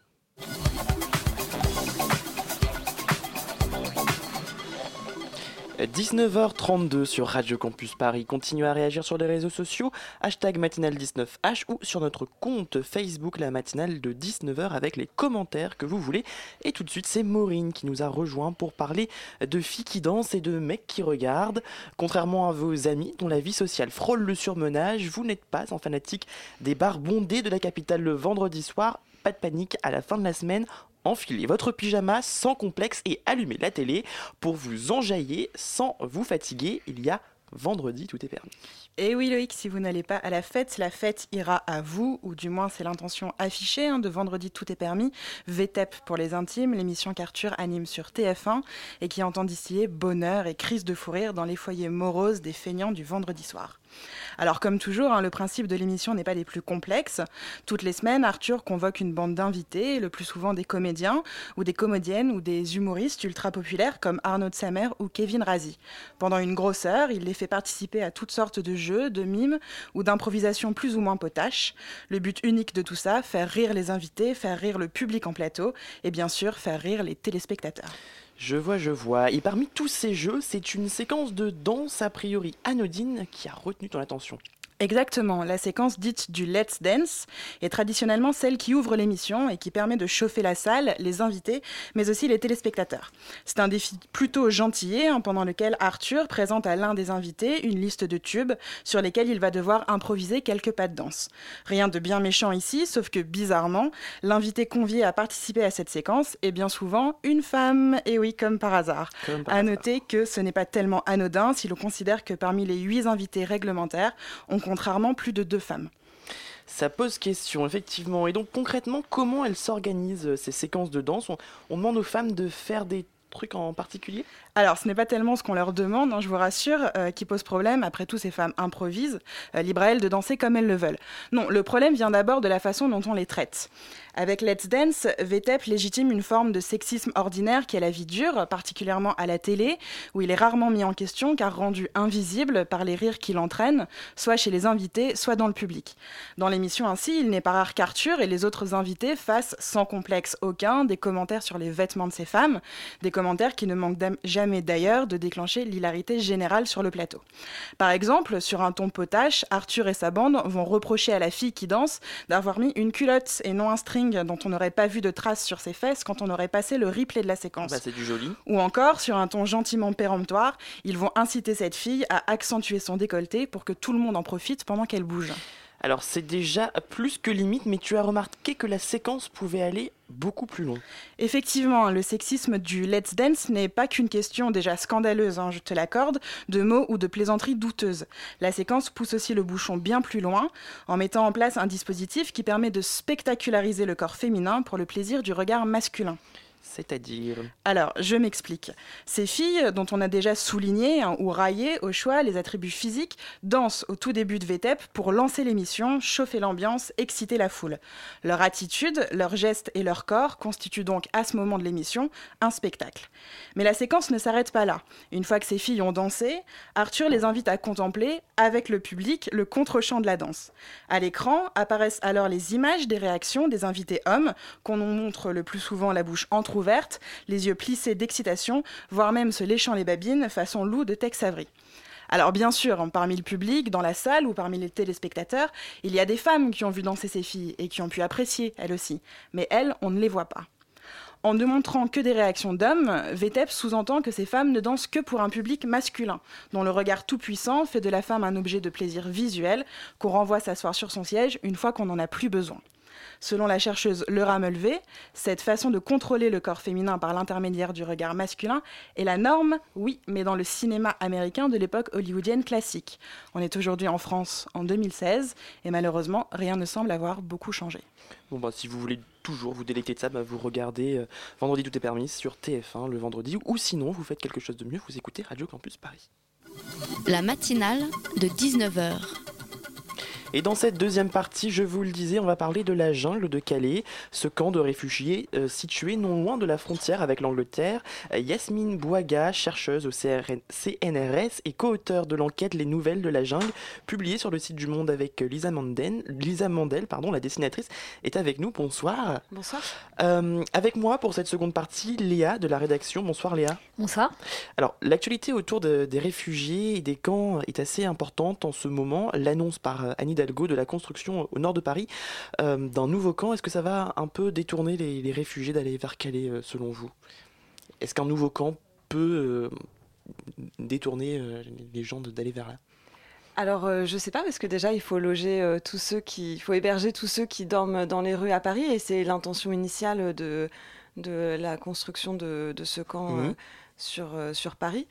19h32 sur Radio Campus Paris. Continuez à réagir sur les réseaux sociaux, hashtag matinale19h ou sur notre compte Facebook, la matinale de 19h avec les commentaires que vous voulez. Et tout de suite, c'est Maureen qui nous a rejoint pour parler de filles qui dansent et de mecs qui regardent. Contrairement à vos amis dont la vie sociale frôle le surmenage, vous n'êtes pas en fanatique des bars bondés de la capitale le vendredi soir. Pas de panique, à la fin de la semaine, enfilez votre pyjama sans complexe et allumez la télé pour vous enjailler sans vous fatiguer. Il y a vendredi, tout est permis. Et oui Loïc, si vous n'allez pas à la fête, la fête ira à vous, ou du moins c'est l'intention affichée hein, de vendredi tout est permis. VTEP pour les intimes, l'émission qu'Arthur anime sur TF1 et qui entend distiller bonheur et crise de fou rire dans les foyers moroses des feignants du vendredi soir. Alors comme toujours, hein, le principe de l'émission n'est pas des plus complexes. Toutes les semaines, Arthur convoque une bande d'invités, le plus souvent des comédiens ou des comédiennes ou des humoristes ultra populaires comme Arnaud Samer ou Kevin Razi. Pendant une grosse heure, il les fait participer à toutes sortes de jeux, de mimes ou d'improvisations plus ou moins potaches. Le but unique de tout ça, faire rire les invités, faire rire le public en plateau et bien sûr faire rire les téléspectateurs. Je vois, je vois. Et parmi tous ces jeux, c'est une séquence de danse a priori anodine qui a retenu ton attention. Exactement, la séquence dite du Let's Dance est traditionnellement celle qui ouvre l'émission et qui permet de chauffer la salle, les invités, mais aussi les téléspectateurs. C'est un défi plutôt gentillet hein, pendant lequel Arthur présente à l'un des invités une liste de tubes sur lesquels il va devoir improviser quelques pas de danse. Rien de bien méchant ici, sauf que bizarrement, l'invité convié à participer à cette séquence est bien souvent une femme, et oui, comme par hasard. Comme par à hasard. noter que ce n'est pas tellement anodin si l'on considère que parmi les huit invités réglementaires, on contrairement plus de deux femmes. Ça pose question, effectivement. Et donc concrètement, comment elles s'organisent euh, ces séquences de danse? On, on demande aux femmes de faire des trucs en particulier? Alors, ce n'est pas tellement ce qu'on leur demande, hein, je vous rassure, euh, qui pose problème. Après tout, ces femmes improvisent, euh, libre à elles de danser comme elles le veulent. Non, le problème vient d'abord de la façon dont on les traite. Avec Let's Dance, VTEP légitime une forme de sexisme ordinaire qui est la vie dure, particulièrement à la télé, où il est rarement mis en question car rendu invisible par les rires qu'il entraîne, soit chez les invités, soit dans le public. Dans l'émission ainsi, il n'est pas rare qu'Arthur et les autres invités fassent, sans complexe aucun, des commentaires sur les vêtements de ces femmes, des qui ne manquent jamais d'ailleurs de déclencher l'hilarité générale sur le plateau. Par exemple, sur un ton potache, Arthur et sa bande vont reprocher à la fille qui danse d'avoir mis une culotte et non un string dont on n'aurait pas vu de traces sur ses fesses quand on aurait passé le replay de la séquence. Bah, c'est du joli. Ou encore, sur un ton gentiment péremptoire, ils vont inciter cette fille à accentuer son décolleté pour que tout le monde en profite pendant qu'elle bouge. Alors c'est déjà plus que limite, mais tu as remarqué que la séquence pouvait aller beaucoup plus loin. Effectivement, le sexisme du Let's Dance n'est pas qu'une question déjà scandaleuse, hein, je te l'accorde, de mots ou de plaisanteries douteuses. La séquence pousse aussi le bouchon bien plus loin en mettant en place un dispositif qui permet de spectaculariser le corps féminin pour le plaisir du regard masculin. C'est-à-dire Alors, je m'explique. Ces filles, dont on a déjà souligné hein, ou raillé au choix les attributs physiques, dansent au tout début de VTEP pour lancer l'émission, chauffer l'ambiance, exciter la foule. Leur attitude, leurs gestes et leur corps constituent donc à ce moment de l'émission un spectacle. Mais la séquence ne s'arrête pas là. Une fois que ces filles ont dansé, Arthur les invite à contempler, avec le public, le contre-champ de la danse. À l'écran apparaissent alors les images des réactions des invités hommes, qu'on montre le plus souvent la bouche les yeux plissés d'excitation, voire même se léchant les babines façon loup de Tex Avery. Alors bien sûr, parmi le public, dans la salle ou parmi les téléspectateurs, il y a des femmes qui ont vu danser ces filles et qui ont pu apprécier, elles aussi. Mais elles, on ne les voit pas. En ne montrant que des réactions d'hommes, VTEP sous-entend que ces femmes ne dansent que pour un public masculin, dont le regard tout-puissant fait de la femme un objet de plaisir visuel qu'on renvoie s'asseoir sur son siège une fois qu'on n'en a plus besoin. Selon la chercheuse Laura Mulvey, cette façon de contrôler le corps féminin par l'intermédiaire du regard masculin est la norme, oui, mais dans le cinéma américain de l'époque hollywoodienne classique. On est aujourd'hui en France en 2016 et malheureusement, rien ne semble avoir beaucoup changé. Bon bah si vous voulez toujours vous délecter de ça, bah, vous regardez euh, Vendredi tout est permis sur TF1 le vendredi, ou sinon vous faites quelque chose de mieux, vous écoutez Radio Campus Paris. La matinale de 19h. Et dans cette deuxième partie, je vous le disais, on va parler de la jungle de Calais, ce camp de réfugiés euh, situé non loin de la frontière avec l'Angleterre. Euh, Yasmine Bouaga, chercheuse au CRN CNRS et co-auteur de l'enquête Les Nouvelles de la jungle, publiée sur le site du Monde avec euh, Lisa Mandel, Lisa Mandel pardon, la dessinatrice, est avec nous. Bonsoir. Bonsoir. Euh, avec moi pour cette seconde partie, Léa de la rédaction. Bonsoir Léa. Bonsoir. Alors, l'actualité autour de- des réfugiés et des camps est assez importante en ce moment. L'annonce par Anne Hidalgo de la construction au nord de Paris euh, d'un nouveau camp, est-ce que ça va un peu détourner les, les réfugiés d'aller vers Calais, euh, selon vous? Est-ce qu'un nouveau camp peut euh, détourner les gens d'aller vers là? Alors, euh, je sais pas, parce que déjà, il faut loger euh, tous ceux qui. Il faut héberger tous ceux qui dorment dans les rues à Paris, et c'est l'intention initiale de, de la construction de, de ce camp euh, sur, euh, sur Paris.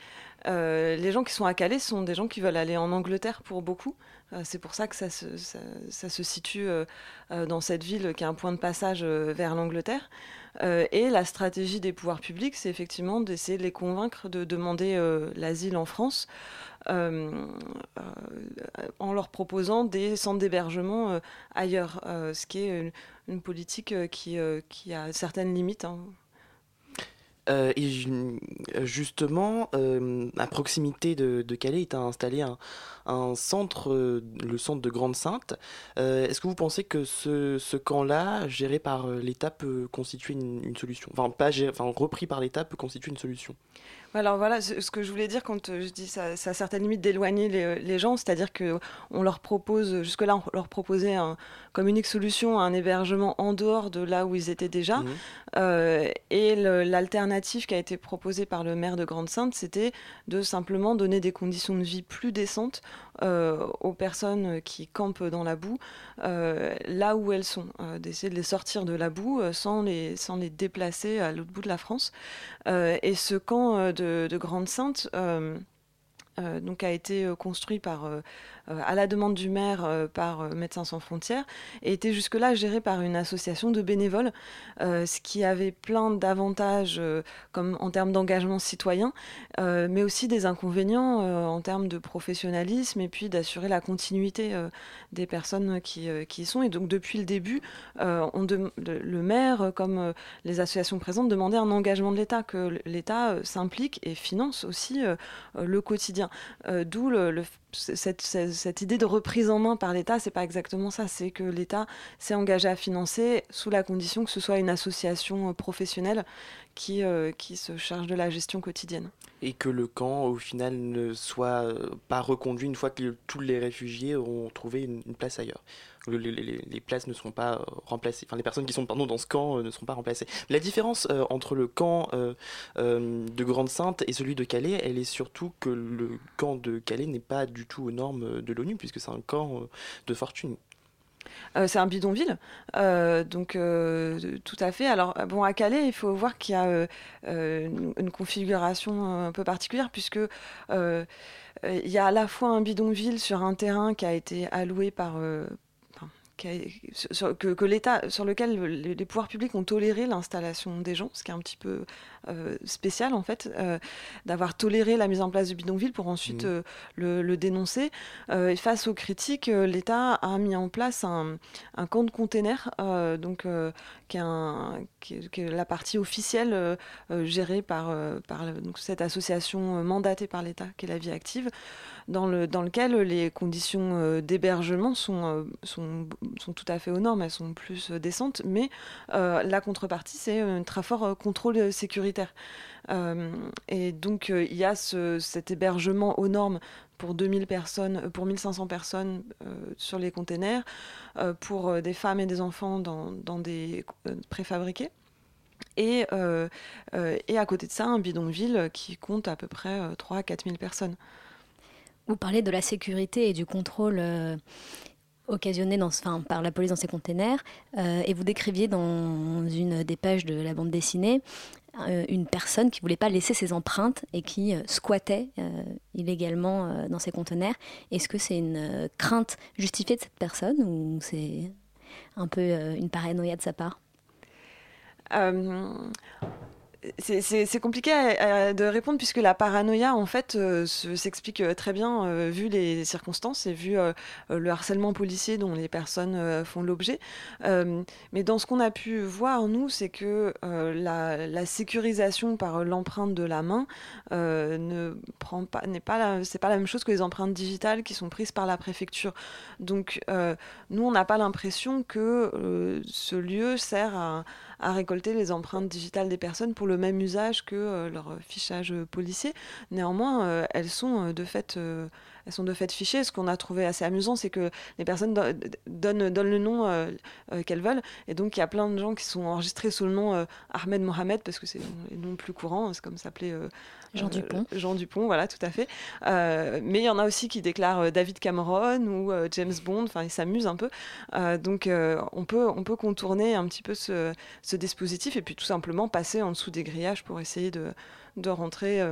Euh, les gens qui sont à Calais sont des gens qui veulent aller en Angleterre pour beaucoup. Euh, c'est pour ça que ça se, situe dans cette ville qui est un point de passage vers l'Angleterre. Et la stratégie des pouvoirs publics, c'est effectivement d'essayer de les convaincre de demander l'asile en France. en leur proposant des centres d'hébergement ailleurs, ce qui est une, politique qui, qui a certaines limites. hein. Euh, et ju- justement, euh, à proximité de, de Calais est installé un, centre, euh, le centre de Grande-Sainte. Est-ce que vous pensez que ce, camp-là, géré par l'État, peut constituer une, une solution? Enfin, pas géré- enfin, repris par l'État, peut constituer une solution? Alors voilà, ce que je voulais dire quand euh, je dis ça, ça a certaines limites d'éloigner les, les gens, c'est-à-dire que on leur propose, jusque-là, on leur proposait un- comme unique solution un hébergement en dehors de là où ils étaient déjà. Mhm. Euh, et l'alternative qui a été proposée par le maire de Grande-Sainte, c'était de simplement donner des conditions de vie plus décentes euh, aux personnes qui campent dans la boue, euh, là où elles sont, euh, d'essayer de les sortir de la boue euh, sans, les, sans les déplacer à l'autre bout de la France. Euh, et ce camp euh, de, de Grande-Sainte euh, euh, donc a été euh, construit par, à la demande du maire euh, par euh, Médecins sans frontières et était jusque-là géré par une association de bénévoles, euh, ce qui avait plein d'avantages euh, comme en termes d'engagement citoyen, euh, mais aussi des inconvénients euh, en termes de professionnalisme et puis d'assurer la continuité euh, des personnes qui, euh, y sont. Et donc depuis le début, euh, le, maire, euh, comme euh, les associations présentes, demandaient un engagement de l'État, que l'État euh, s'implique et finance aussi euh, euh, le quotidien. Euh, D'où le, le- cette, idée de reprise en main par l'État, c'est pas exactement ça, c'est que l'État s'est engagé à financer sous la condition que ce soit une association euh, professionnelle qui, euh, qui se charge de la gestion quotidienne. Et que le camp, au final, ne soit euh, pas reconduit une fois que tous les réfugiés auront trouvé une place ailleurs. Le- les, places ne seront pas euh, remplacées. Enfin, les personnes qui sont pardon, dans ce camp euh, ne seront pas remplacées. La différence euh, entre le camp de Grande-Sainte et celui de Calais, elle est surtout que le camp de Calais n'est pas du tout aux normes de l'ONU, puisque c'est un camp de fortune. C'est un bidonville, donc tout à fait. Alors bon, à Calais, il faut voir qu'il y a une, configuration un peu particulière puisque il y a à la fois un bidonville sur un terrain qui a été alloué par que, l'État, sur lequel les, les pouvoirs publics ont toléré l'installation des gens, ce qui est un petit peu euh, spécial en fait, euh, d'avoir toléré la mise en place du bidonville pour ensuite Mhm. euh, le, le dénoncer. Et face aux critiques, l'État a mis en place un, un camp de containers, donc qui, est un- qui est- qui est la partie officielle gérée par, par le- donc cette association mandatée par l'État, qui est la Vie Active, dans, le, dans lequel les conditions d'hébergement sont, sont, sont tout à fait aux normes, elles sont plus décentes, mais la contrepartie, c'est un très fort contrôle sécuritaire. Euh, et donc, euh, il y a ce- cet hébergement aux normes pour 2000 personnes, euh, pour 1500 personnes sur les containers, pour des femmes et des enfants dans, des préfabriqués. Et, à côté de ça, un bidonville qui compte à peu près euh, 3 à 4 000 personnes. Vous parlez de la sécurité et du contrôle occasionné par la police dans ces containers, et vous décriviez dans une des pages de la bande dessinée une personne qui voulait pas laisser ses empreintes et qui euh, squattait euh, illégalement euh, dans ces conteneurs. Est-ce que c'est une euh, crainte justifiée de cette personne ou c'est un peu euh, une paranoïa de sa part? Euh, c'est compliqué de répondre puisque la paranoïa, en fait, euh, s'explique euh, très bien euh, vu les circonstances et vu le harcèlement policier dont les personnes font l'objet. mais dans ce qu'on a pu voir, nous, c'est que la, sécurisation par l'empreinte de la main ne prend pas, n'est pas, la même chose que les empreintes digitales qui sont prises par la préfecture. Donc, nous, on n'a pas l'impression que ce lieu sert à à récolter les empreintes digitales des personnes pour le même usage que euh, leur fichage policier. Néanmoins, euh, elles sont de fait elles sont de fait fichées. Ce qu'on a trouvé assez amusant, c'est que les personnes donnent, donnent le nom euh, euh, qu'elles veulent. Et donc, il y a plein de gens qui sont enregistrés sous le nom euh, Ahmed Mohamed, parce que c'est le nom plus courant, c'est comme s'appelait. Jean Dupont. Jean Dupont, voilà, tout à fait. mais il y en a aussi qui déclarent David Cameron ou James Bond, enfin, ils s'amusent un peu. donc, on, peut, on peut contourner un petit peu ce, ce, dispositif et puis tout simplement passer en dessous des grillages pour essayer de, de rentrer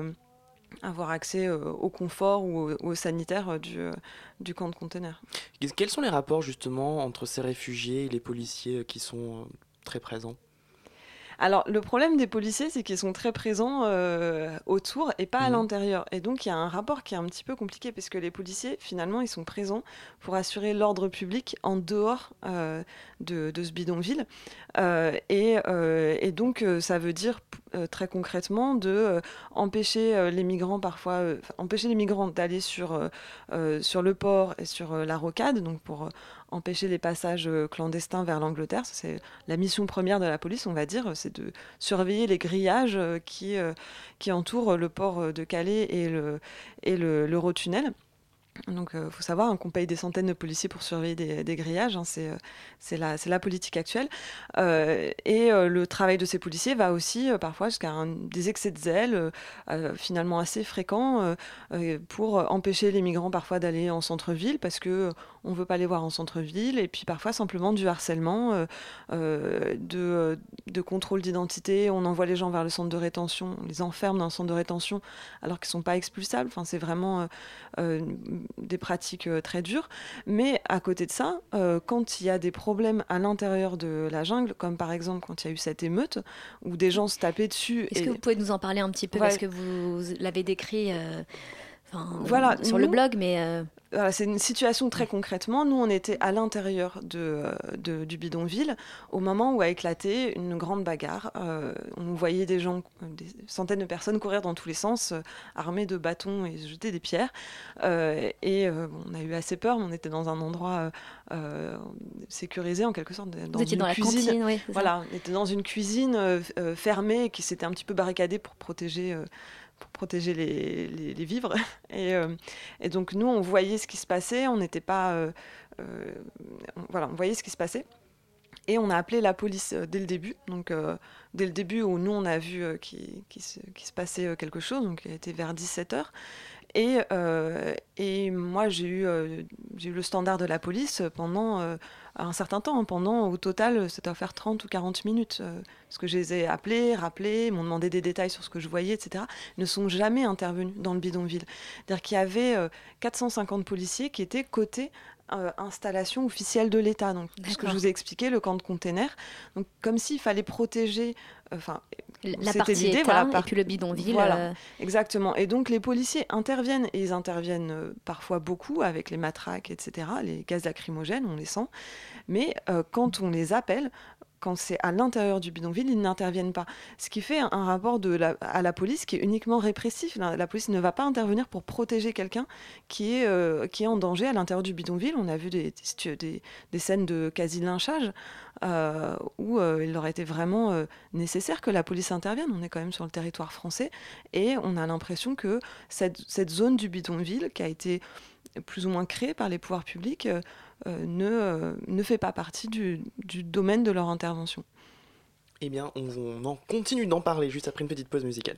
avoir accès euh, au confort ou au, sanitaire euh, du, euh, du camp de conteneurs. Quels sont les rapports justement entre ces réfugiés et les policiers qui sont très présents? Alors, le problème des policiers, c'est qu'ils sont très présents euh, autour et pas à mhm. l'intérieur. Et donc, il y a un rapport qui est un petit peu compliqué, parce que les policiers, finalement, ils sont présents pour assurer l'ordre public en dehors euh, de, ce bidonville. Euh, et, et, donc, ça veut dire très concrètement de empêcher les migrants, parfois, empêcher les migrants d'aller sur, sur le port et sur la rocade, donc pour empêcher les passages euh, clandestins vers l'Angleterre. C'est la mission première de la police, on va dire, c'est de surveiller les grillages euh, qui, euh, qui entourent le port de Calais et le, et l'Eurotunnel. Donc, il faut savoir hein, qu'on paye des centaines de policiers pour surveiller des, grillages. Hein, c'est la, la, politique actuelle. et le travail de ces policiers va aussi parfois jusqu'à des excès de zèle, finalement assez fréquents, pour empêcher les migrants parfois d'aller en centre-ville parce que on veut pas les voir en centre-ville, et puis parfois simplement du harcèlement, euh, euh, de, de, contrôle d'identité. On envoie les gens vers le centre de rétention, on les enferme dans le centre de rétention alors qu'ils sont pas expulsables. Enfin, c'est vraiment euh, des pratiques très dures. Mais à côté de ça, quand il y a des problèmes à l'intérieur de la jungle, comme par exemple quand il y a eu cette émeute où des gens se tapaient dessus. Est-ce que vous pouvez nous en parler un petit peu? Parce que vous l'avez décrit. Voilà, sur le blog, mais c'est une situation très concrètement. Nous, on était à l'intérieur de, du bidonville au moment où a éclaté une grande bagarre. Euh, on voyait des gens, des centaines de personnes courir dans tous les sens, euh, armés de bâtons et jeter des pierres. Euh, et on a eu assez peur, mais on était dans un endroit sécurisé en quelque sorte. Dans Vous étiez dans la cuisine, oui. Voilà, on était dans une cuisine fermée qui s'était un petit peu barricadée pour protéger pour protéger les, les, vivres. Et, euh, et, donc nous, on voyait ce qui se passait, on n'était pas... Euh, euh, voilà, on voyait ce qui se passait. Et on a appelé la police dès le début. Donc dès le début où nous, on a vu qu'il qui se, se, passait quelque chose, donc il était vers 17h. Et, et moi, j'ai eu, j'ai eu le standard de la police pendant un certain temps. Hein. Pendant, au total, ça doit faire 30 ou 40 minutes. Euh, parce que je les ai appelés, rappelés, m'ont demandé des détails sur ce que je voyais, etc. ne sont jamais intervenus dans le bidonville. C'est-à-dire qu'il y avait 450 euh, policiers qui étaient cotés euh, installation officielle de l'État. Donc, ce que je vous ai expliqué, le camp de containers. Donc, comme s'il fallait protéger. Enfin, la partie État voilà, et puis le bidonville. Voilà, exactement. Et donc, les policiers interviennent, et ils interviennent parfois beaucoup avec les matraques, etc., les gaz lacrymogènes, on les sent. Mais euh, quand on les appelle, quand c'est à l'intérieur du bidonville, ils n'interviennent pas. Ce qui fait un rapport à la police qui est uniquement répressif. La, police ne va pas intervenir pour protéger quelqu'un qui, est euh, qui est en danger à l'intérieur du bidonville. On a vu des, scènes de quasi-lynchage euh, où il aurait été vraiment nécessaire que la police intervienne. On est quand même sur le territoire français et on a l'impression que cette, zone du bidonville qui a été plus ou moins créée par les pouvoirs publics ne, euh, ne fait pas partie du, du, domaine de leur intervention. Eh bien, on, on en continue d'en parler juste après une petite pause musicale.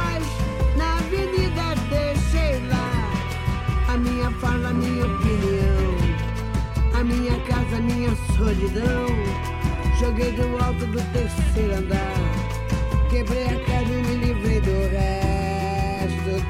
A minha opinião. A minha casa, a minha solidão. Joguei do alto do terceiro andar. Quebrei a cara e me livrei do resto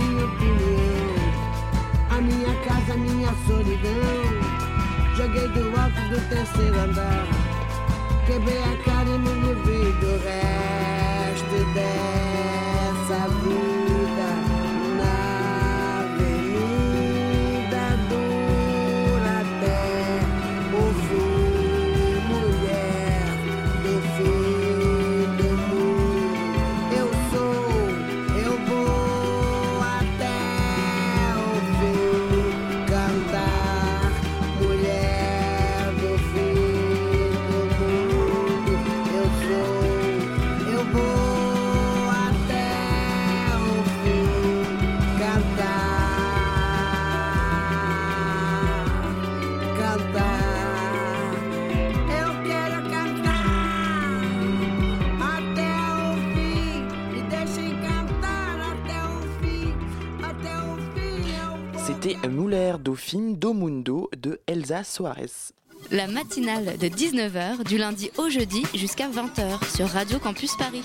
solidão. Joguei do alto do terceiro andar. Quebrei a cara e me livrei do resto Dauphine do Mundo de Elsa Soares. La matinale de 19h du lundi au jeudi jusqu'à 20h sur Radio Campus Paris.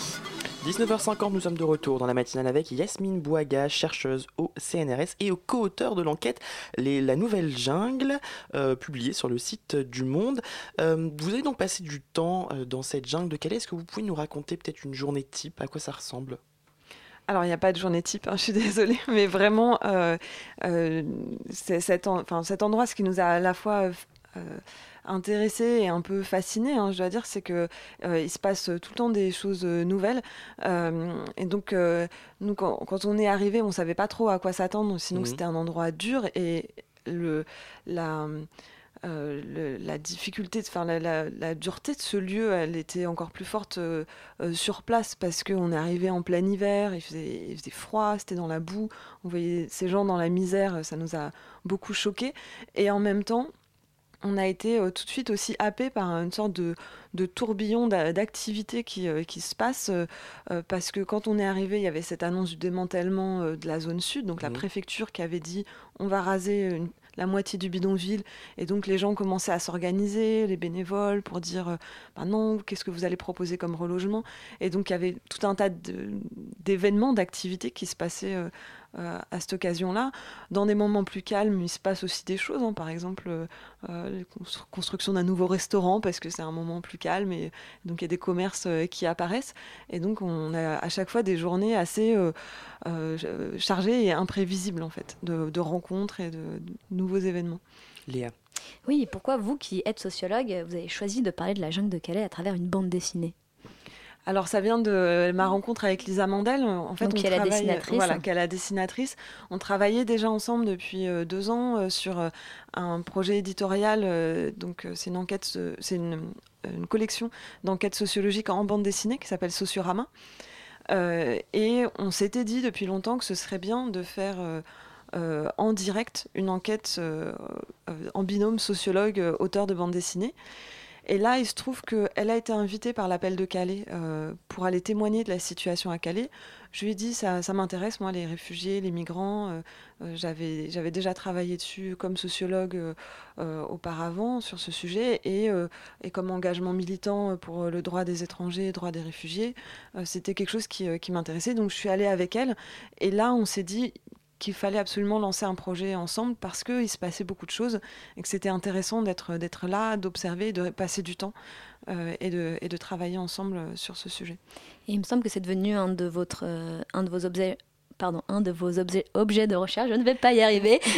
19h50, nous sommes de retour dans la matinale avec Yasmine Bouaga, chercheuse au CNRS et au co-auteur de l'enquête La Nouvelle Jungle, euh, publiée sur le site du Monde. Euh, vous avez donc passé du temps euh, dans cette jungle de Calais. Est-ce que vous pouvez nous raconter peut-être une journée type? À quoi ça ressemble? Alors, il n'y a pas de journée type, hein, je suis désolée, mais vraiment, euh, euh, cet, en- enfin, cet endroit, ce qui nous a à la fois euh, intéressé et un peu fasciné, hein, je dois dire, c'est que euh, il se passe tout le temps des choses nouvelles. Et donc, nous, quand, quand on est arrivé, on savait pas trop à quoi s'attendre, sinon Mhm. c'était un endroit dur et le, la, euh, le- la difficulté, de, enfin, la, la- la dureté de ce lieu, elle était encore plus forte euh, euh, sur place parce qu'on est arrivé en plein hiver, il faisait, il faisait froid, c'était dans la boue, on voyait ces gens dans la misère, ça nous a beaucoup choqués. Et en même temps, on a été tout de suite aussi happé par une sorte de, de tourbillon d'a- d'activités qui, qui se passe parce que quand on est arrivé, il y avait cette annonce du démantèlement de la zone sud, donc la préfecture qui avait dit on va raser une- la moitié du bidonville. Et donc les gens commençaient à s'organiser, les bénévoles pour dire euh, bah non, qu'est-ce que vous allez proposer comme relogement? Et donc il y avait tout un tas d'événements, d'activités qui se passaient euh, à cette occasion-là. Dans des moments plus calmes, il se passe aussi des choses. hein. Par exemple, euh, euh, la constru- construction d'un nouveau restaurant parce que c'est un moment plus calme et donc il y a des commerces euh, qui apparaissent. Et donc on a à chaque fois des journées assez euh, euh, chargées et imprévisibles en fait, de, de rencontres et de, de nouveaux événements. Léa Oui, et pourquoi vous qui êtes sociologue, vous avez choisi de parler de la jungle de Calais à travers une bande dessinée? Alors ça vient de ma rencontre avec Lisa Mandel. En fait, Donc, on qui est la dessinatrice. Voilà, qui est la dessinatrice. On travaillait déjà ensemble depuis euh, deux ans euh, sur euh, un projet éditorial. donc c'est une enquête, c'est une, une collection d'enquêtes sociologiques en bande dessinée qui s'appelle Sociorama. Euh, et on s'était dit depuis longtemps que ce serait bien de faire euh, en direct une enquête euh, en binôme sociologue-auteur de bande dessinée. Et là, il se trouve qu'elle a été invitée par l'appel de Calais euh, pour aller témoigner de la situation à Calais. Je lui ai dit, ça, m'intéresse, moi, les réfugiés, les migrants. euh, euh, J'avais déjà travaillé dessus comme sociologue auparavant sur ce sujet et, comme engagement militant pour le droit des étrangers, le droit des réfugiés. C'était quelque chose qui, qui m'intéressait. Donc, je suis allée avec elle. Et là, on s'est dit qu'il fallait absolument lancer un projet ensemble parce qu'il se passait beaucoup de choses et que c'était intéressant d'être là, d'observer, de passer du temps euh, et, de, et de travailler ensemble euh, sur ce sujet. Et il me semble que c'est devenu un de, votre, euh, un de vos objets. Un de vos objets, de recherche. Je ne vais pas y arriver.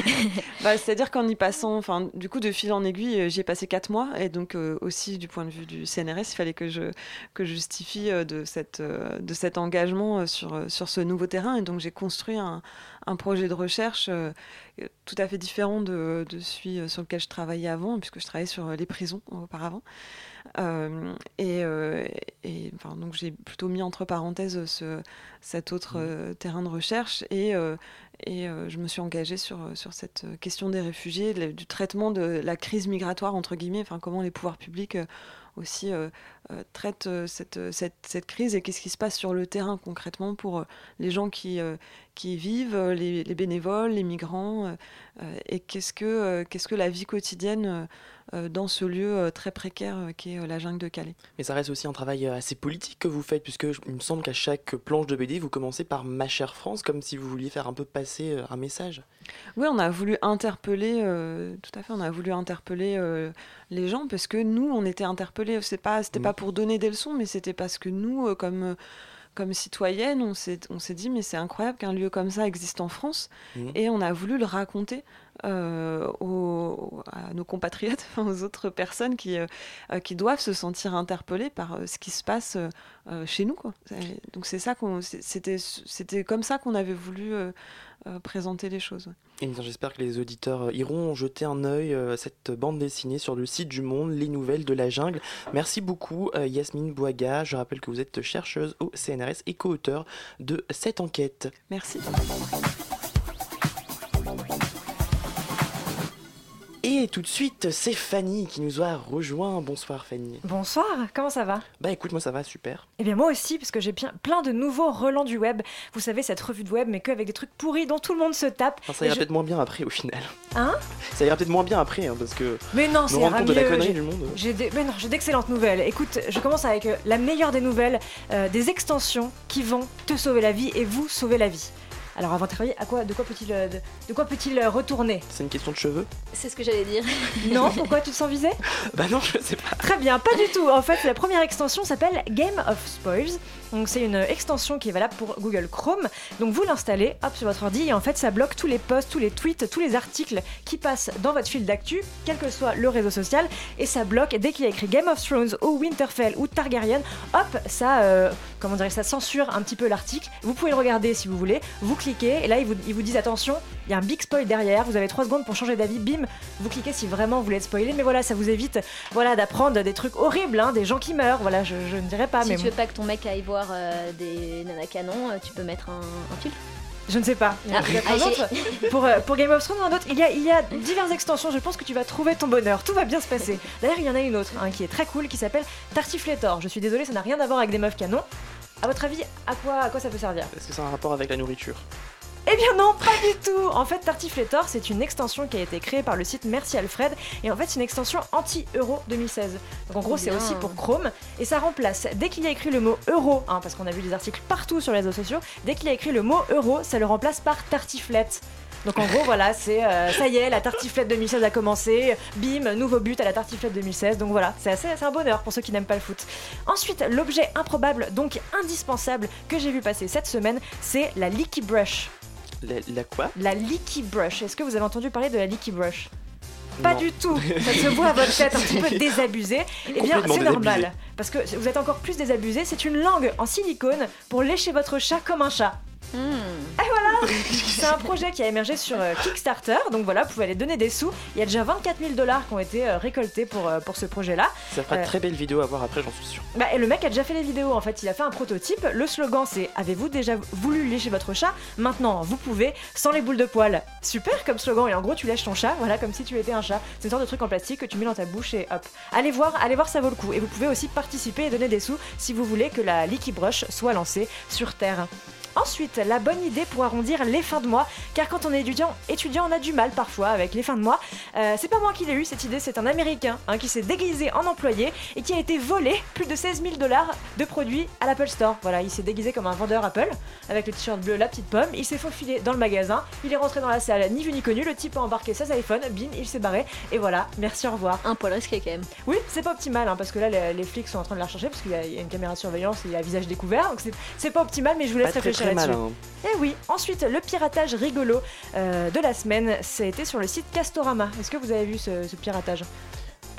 Bah, C'est-à-dire qu'en y passant, enfin, du coup, de fil en aiguille, euh, j'y ai passé quatre mois. Et donc, euh, aussi, du point de vue du CNRS, il fallait que je, justifie euh, de, cet engagement sur, ce nouveau terrain. Et donc, j'ai construit un, projet de recherche tout à fait différent de, celui sur lequel je travaillais avant, puisque je travaillais sur les prisons auparavant. Euh, et euh, et, enfin, donc j'ai plutôt mis entre parenthèses ce, cet autre euh, terrain de recherche et, et je me suis engagée sur, sur cette question des réfugiés, le- du traitement de la crise migratoire, entre guillemets, enfin, comment les pouvoirs publics aussi euh, euh, traitent euh, cette, cette, cette crise et qu'est-ce qui se passe sur le terrain concrètement pour les gens qui, qui y vivent, les, les bénévoles, les migrants, et qu'est-ce que, qu'est-ce que la vie quotidienne dans ce lieu euh, très précaire euh, qui est euh, la jungle de Calais. Mais ça reste aussi un travail euh, assez politique que vous faites, puisque il me semble qu'à chaque planche de BD, vous commencez par Ma chère France, comme si vous vouliez faire un peu passer euh, un message. Oui, on a voulu interpeller, euh, tout à fait, on a voulu interpeller euh, les gens parce que nous, on était interpellés. C'est pas, c'était pas pour donner des leçons, mais c'était parce que nous, euh, comme euh, comme citoyenne, on s'est on s'est dit mais c'est incroyable qu'un lieu comme ça existe en France Mhm. et on a voulu le raconter euh, aux, à nos compatriotes, aux autres personnes qui, euh, euh, qui doivent se sentir interpellées par euh, ce qui se passe chez nous. Quoi. Donc c'est ça qu'on, c'est- c'était, c'était comme ça qu'on avait voulu présenter les choses. ouais. J'espère que les auditeurs euh, iront jeter un œil euh, à cette bande dessinée sur le site du Monde, les nouvelles de la jungle. Merci beaucoup euh, Yasmine Bouaga. Je rappelle que vous êtes chercheuse au CNRS et co-auteur de cette enquête. Merci. Et tout de suite, c'est Fanny qui nous a rejoint. Bonsoir Fanny. Bonsoir, comment ça va? Bah écoute, moi ça va super. Eh bien moi aussi, parce que j'ai plein de nouveaux relents du web. Vous savez, cette revue de web, mais qu'avec des trucs pourris dont tout le monde se tape. Enfin, ça Et ira je- peut-être moins bien après au final. Hein? Ça ira peut-être moins bien après, hein, parce que. Mais non, c'est de la mieux, connerie j'ai- du monde. J'ai des... Mais non, j'ai d'excellentes nouvelles. Écoute, je commence avec euh, la meilleure des nouvelles, euh, des extensions qui vont te sauver la vie et vous sauver la vie. Alors avant de travailler, à quoi, de quoi peut-il euh, de, de quoi peut-il euh, retourner? C'est une question de cheveux C'est ce que j'allais dire. Non, pourquoi tu te sens visé Bah non, je sais pas. Très bien, pas du tout. En fait, la première extension s'appelle Game of Spoils. Donc c'est une extension qui est valable pour Google Chrome. Donc vous l'installez, hop, sur votre ordi et en fait ça bloque tous les posts, tous les tweets, tous les articles qui passent dans votre fil d'actu, quel que soit le réseau social, et ça bloque dès qu'il y a écrit Game of Thrones ou Winterfell ou Targaryen, hop, ça, euh, comment ça censure un petit peu l'article. Vous pouvez le regarder si vous voulez. Vous cliquez et là ils vous, ils vous disent attention, il y a un big spoil derrière. Vous avez 3 secondes pour changer d'avis. Bim, vous cliquez si vraiment vous voulez être spoilé. Mais voilà, ça vous évite, voilà, d'apprendre des trucs horribles, hein, des gens qui meurent. Voilà, je, je ne dirais pas, si mais tu veux pas que ton mec aille voir euh, des nanas canons, euh, tu peux mettre un, un filtre. Je ne sais pas. Il y en a Ah, autre. pour, euh, pour Game of Thrones, un autre. Il y, a, il y a diverses extensions. Je pense que tu vas trouver ton bonheur. Tout va bien se passer. D'ailleurs, il y en a une autre hein, qui est très cool qui s'appelle Tartifletor. Je suis désolée, ça n'a rien à voir avec des meufs canons. À votre avis, à quoi, à quoi ça peut servir Est-ce que c'est un rapport avec la nourriture Eh bien non, pas du tout En fait, Tartifletor, c'est une extension qui a été créée par le site Merci Alfred, et en fait, c'est une extension anti-euro 2016. Donc en gros, c'est aussi pour Chrome, et ça remplace, dès qu'il y a écrit le mot euro, hein, parce qu'on a vu des articles partout sur les réseaux sociaux, dès qu'il y a écrit le mot euro, ça le remplace par tartiflette. Donc en gros, voilà, c'est euh, ça y est, la tartiflette 2016 a commencé. Bim, nouveau but à la tartiflette 2016. Donc voilà, c'est assez, c'est un bonheur pour ceux qui n'aiment pas le foot. Ensuite, l'objet improbable, donc indispensable, que j'ai vu passer cette semaine, c'est la Leaky Brush. La, la quoi? La Leaky Brush. Est-ce que vous avez entendu parler de la Leaky Brush? Pas Non. du tout. Ça se voit à votre tête un petit peu désabusée. Eh bien, c'est normal. Parce que vous êtes encore plus désabusé. C'est une langue en silicone pour lécher votre chat comme un chat. Et voilà C'est un projet qui a émergé sur euh, Kickstarter, donc voilà, vous pouvez aller donner des sous. Il y a déjà 24 000 dollars qui ont été euh, récoltés pour, euh, pour ce projet-là. Ça fera de Euh, très belles vidéos à voir après, j'en suis sûr. bah, et le mec a déjà fait les vidéos en fait, il a fait un prototype. Le slogan c'est Avez-vous déjà voulu lécher votre chat? Maintenant vous pouvez sans les boules de poils. Super comme slogan et en gros tu lèches ton chat, voilà comme si tu étais un chat. C'est une sorte de truc en plastique que tu mets dans ta bouche et hop. Allez voir, allez voir ça vaut le coup. Et vous pouvez aussi participer et donner des sous si vous voulez que la Leaky Brush soit lancée sur Terre. Ensuite, la bonne idée pour arrondir les fins de mois, car quand on est étudiant, étudiant on a du mal parfois avec les fins de mois. Euh, c'est pas moi qui l'ai eu cette idée, c'est un Américain hein, qui s'est déguisé en employé et qui a été volé plus de 16 000 dollars de produits à l'Apple Store. Voilà, il s'est déguisé comme un vendeur Apple avec le t-shirt bleu, la petite pomme. Il s'est faufilé dans le magasin, il est rentré dans la salle, ni vu ni connu. Le type a embarqué ses iPhones, bim, il s'est barré et voilà, merci, au revoir. Un poil risqué quand même. Oui, c'est pas optimal hein, parce que là les, les flics sont en train de la rechercher parce qu'il y, a- il y a une caméra de surveillance et il y a un visage découvert donc c'est- pas optimal mais je vous laisse réfléchir très là-dessus. malin. Et oui, ensuite le piratage rigolo euh, de la semaine, ça a été sur le site Castorama. Est-ce que vous avez vu ce, ce piratage?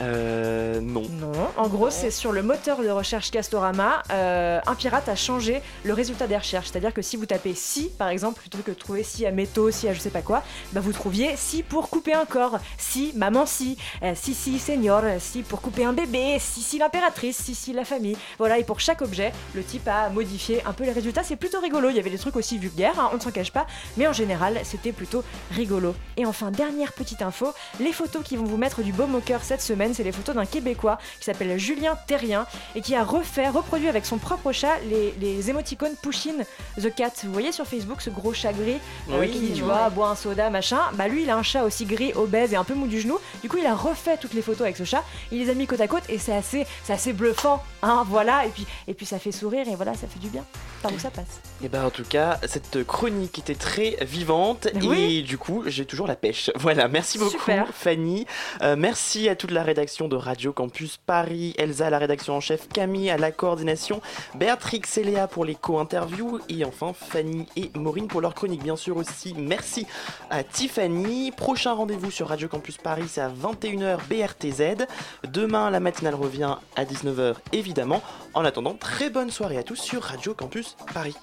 Euh. Non. Non. En gros, c'est sur le moteur de recherche Castorama, euh, un pirate a changé le résultat des recherches. C'est-à-dire que si vous tapez si, par exemple, plutôt que de trouver si à métaux, si à je sais pas quoi, bah vous trouviez si pour couper un corps, si maman si, euh, si si senior, euh, si pour couper un bébé, si si l'impératrice, si si la famille. Voilà, et pour chaque objet, le type a modifié un peu les résultats. C'est plutôt rigolo. Il y avait des trucs aussi vulgaires, hein, on ne s'en cache pas, mais en général, c'était plutôt rigolo. Et enfin, dernière petite info, les photos qui vont vous mettre du baume au cœur cette semaine, c'est les photos d'un Québécois qui s'appelle Julien Terrien et qui a refait, reproduit avec son propre chat les, les émoticônes Pushing the Cat. Vous voyez sur Facebook ce gros chat gris euh, Oui, qui, tu vois, boit un soda, machin. Bah lui, il a un chat aussi gris, obèse et un peu mou du genou. Du coup, il a refait toutes les photos avec ce chat. Il les a mis côte à côte et c'est assez, c'est assez bluffant, hein, voilà. Et puis, et puis ça fait sourire et voilà, ça fait du bien. Par où ça passe? Et ben en tout cas, cette chronique était très vivante Oui. et du coup, j'ai toujours la pêche. Voilà, merci beaucoup Super. Fanny. Euh, merci à toute la rédaction de Radio Campus Paris, Elsa à la rédaction en chef, Camille à la coordination, Béatrix et Léa pour les co-interviews et enfin Fanny et Maureen pour leur chronique. Bien sûr aussi, merci à Tiffany. Prochain rendez-vous sur Radio Campus Paris, c'est à 21h BRTZ. Demain, la matinale revient à 19h évidemment. En attendant, très bonne soirée à tous sur Radio Campus Paris.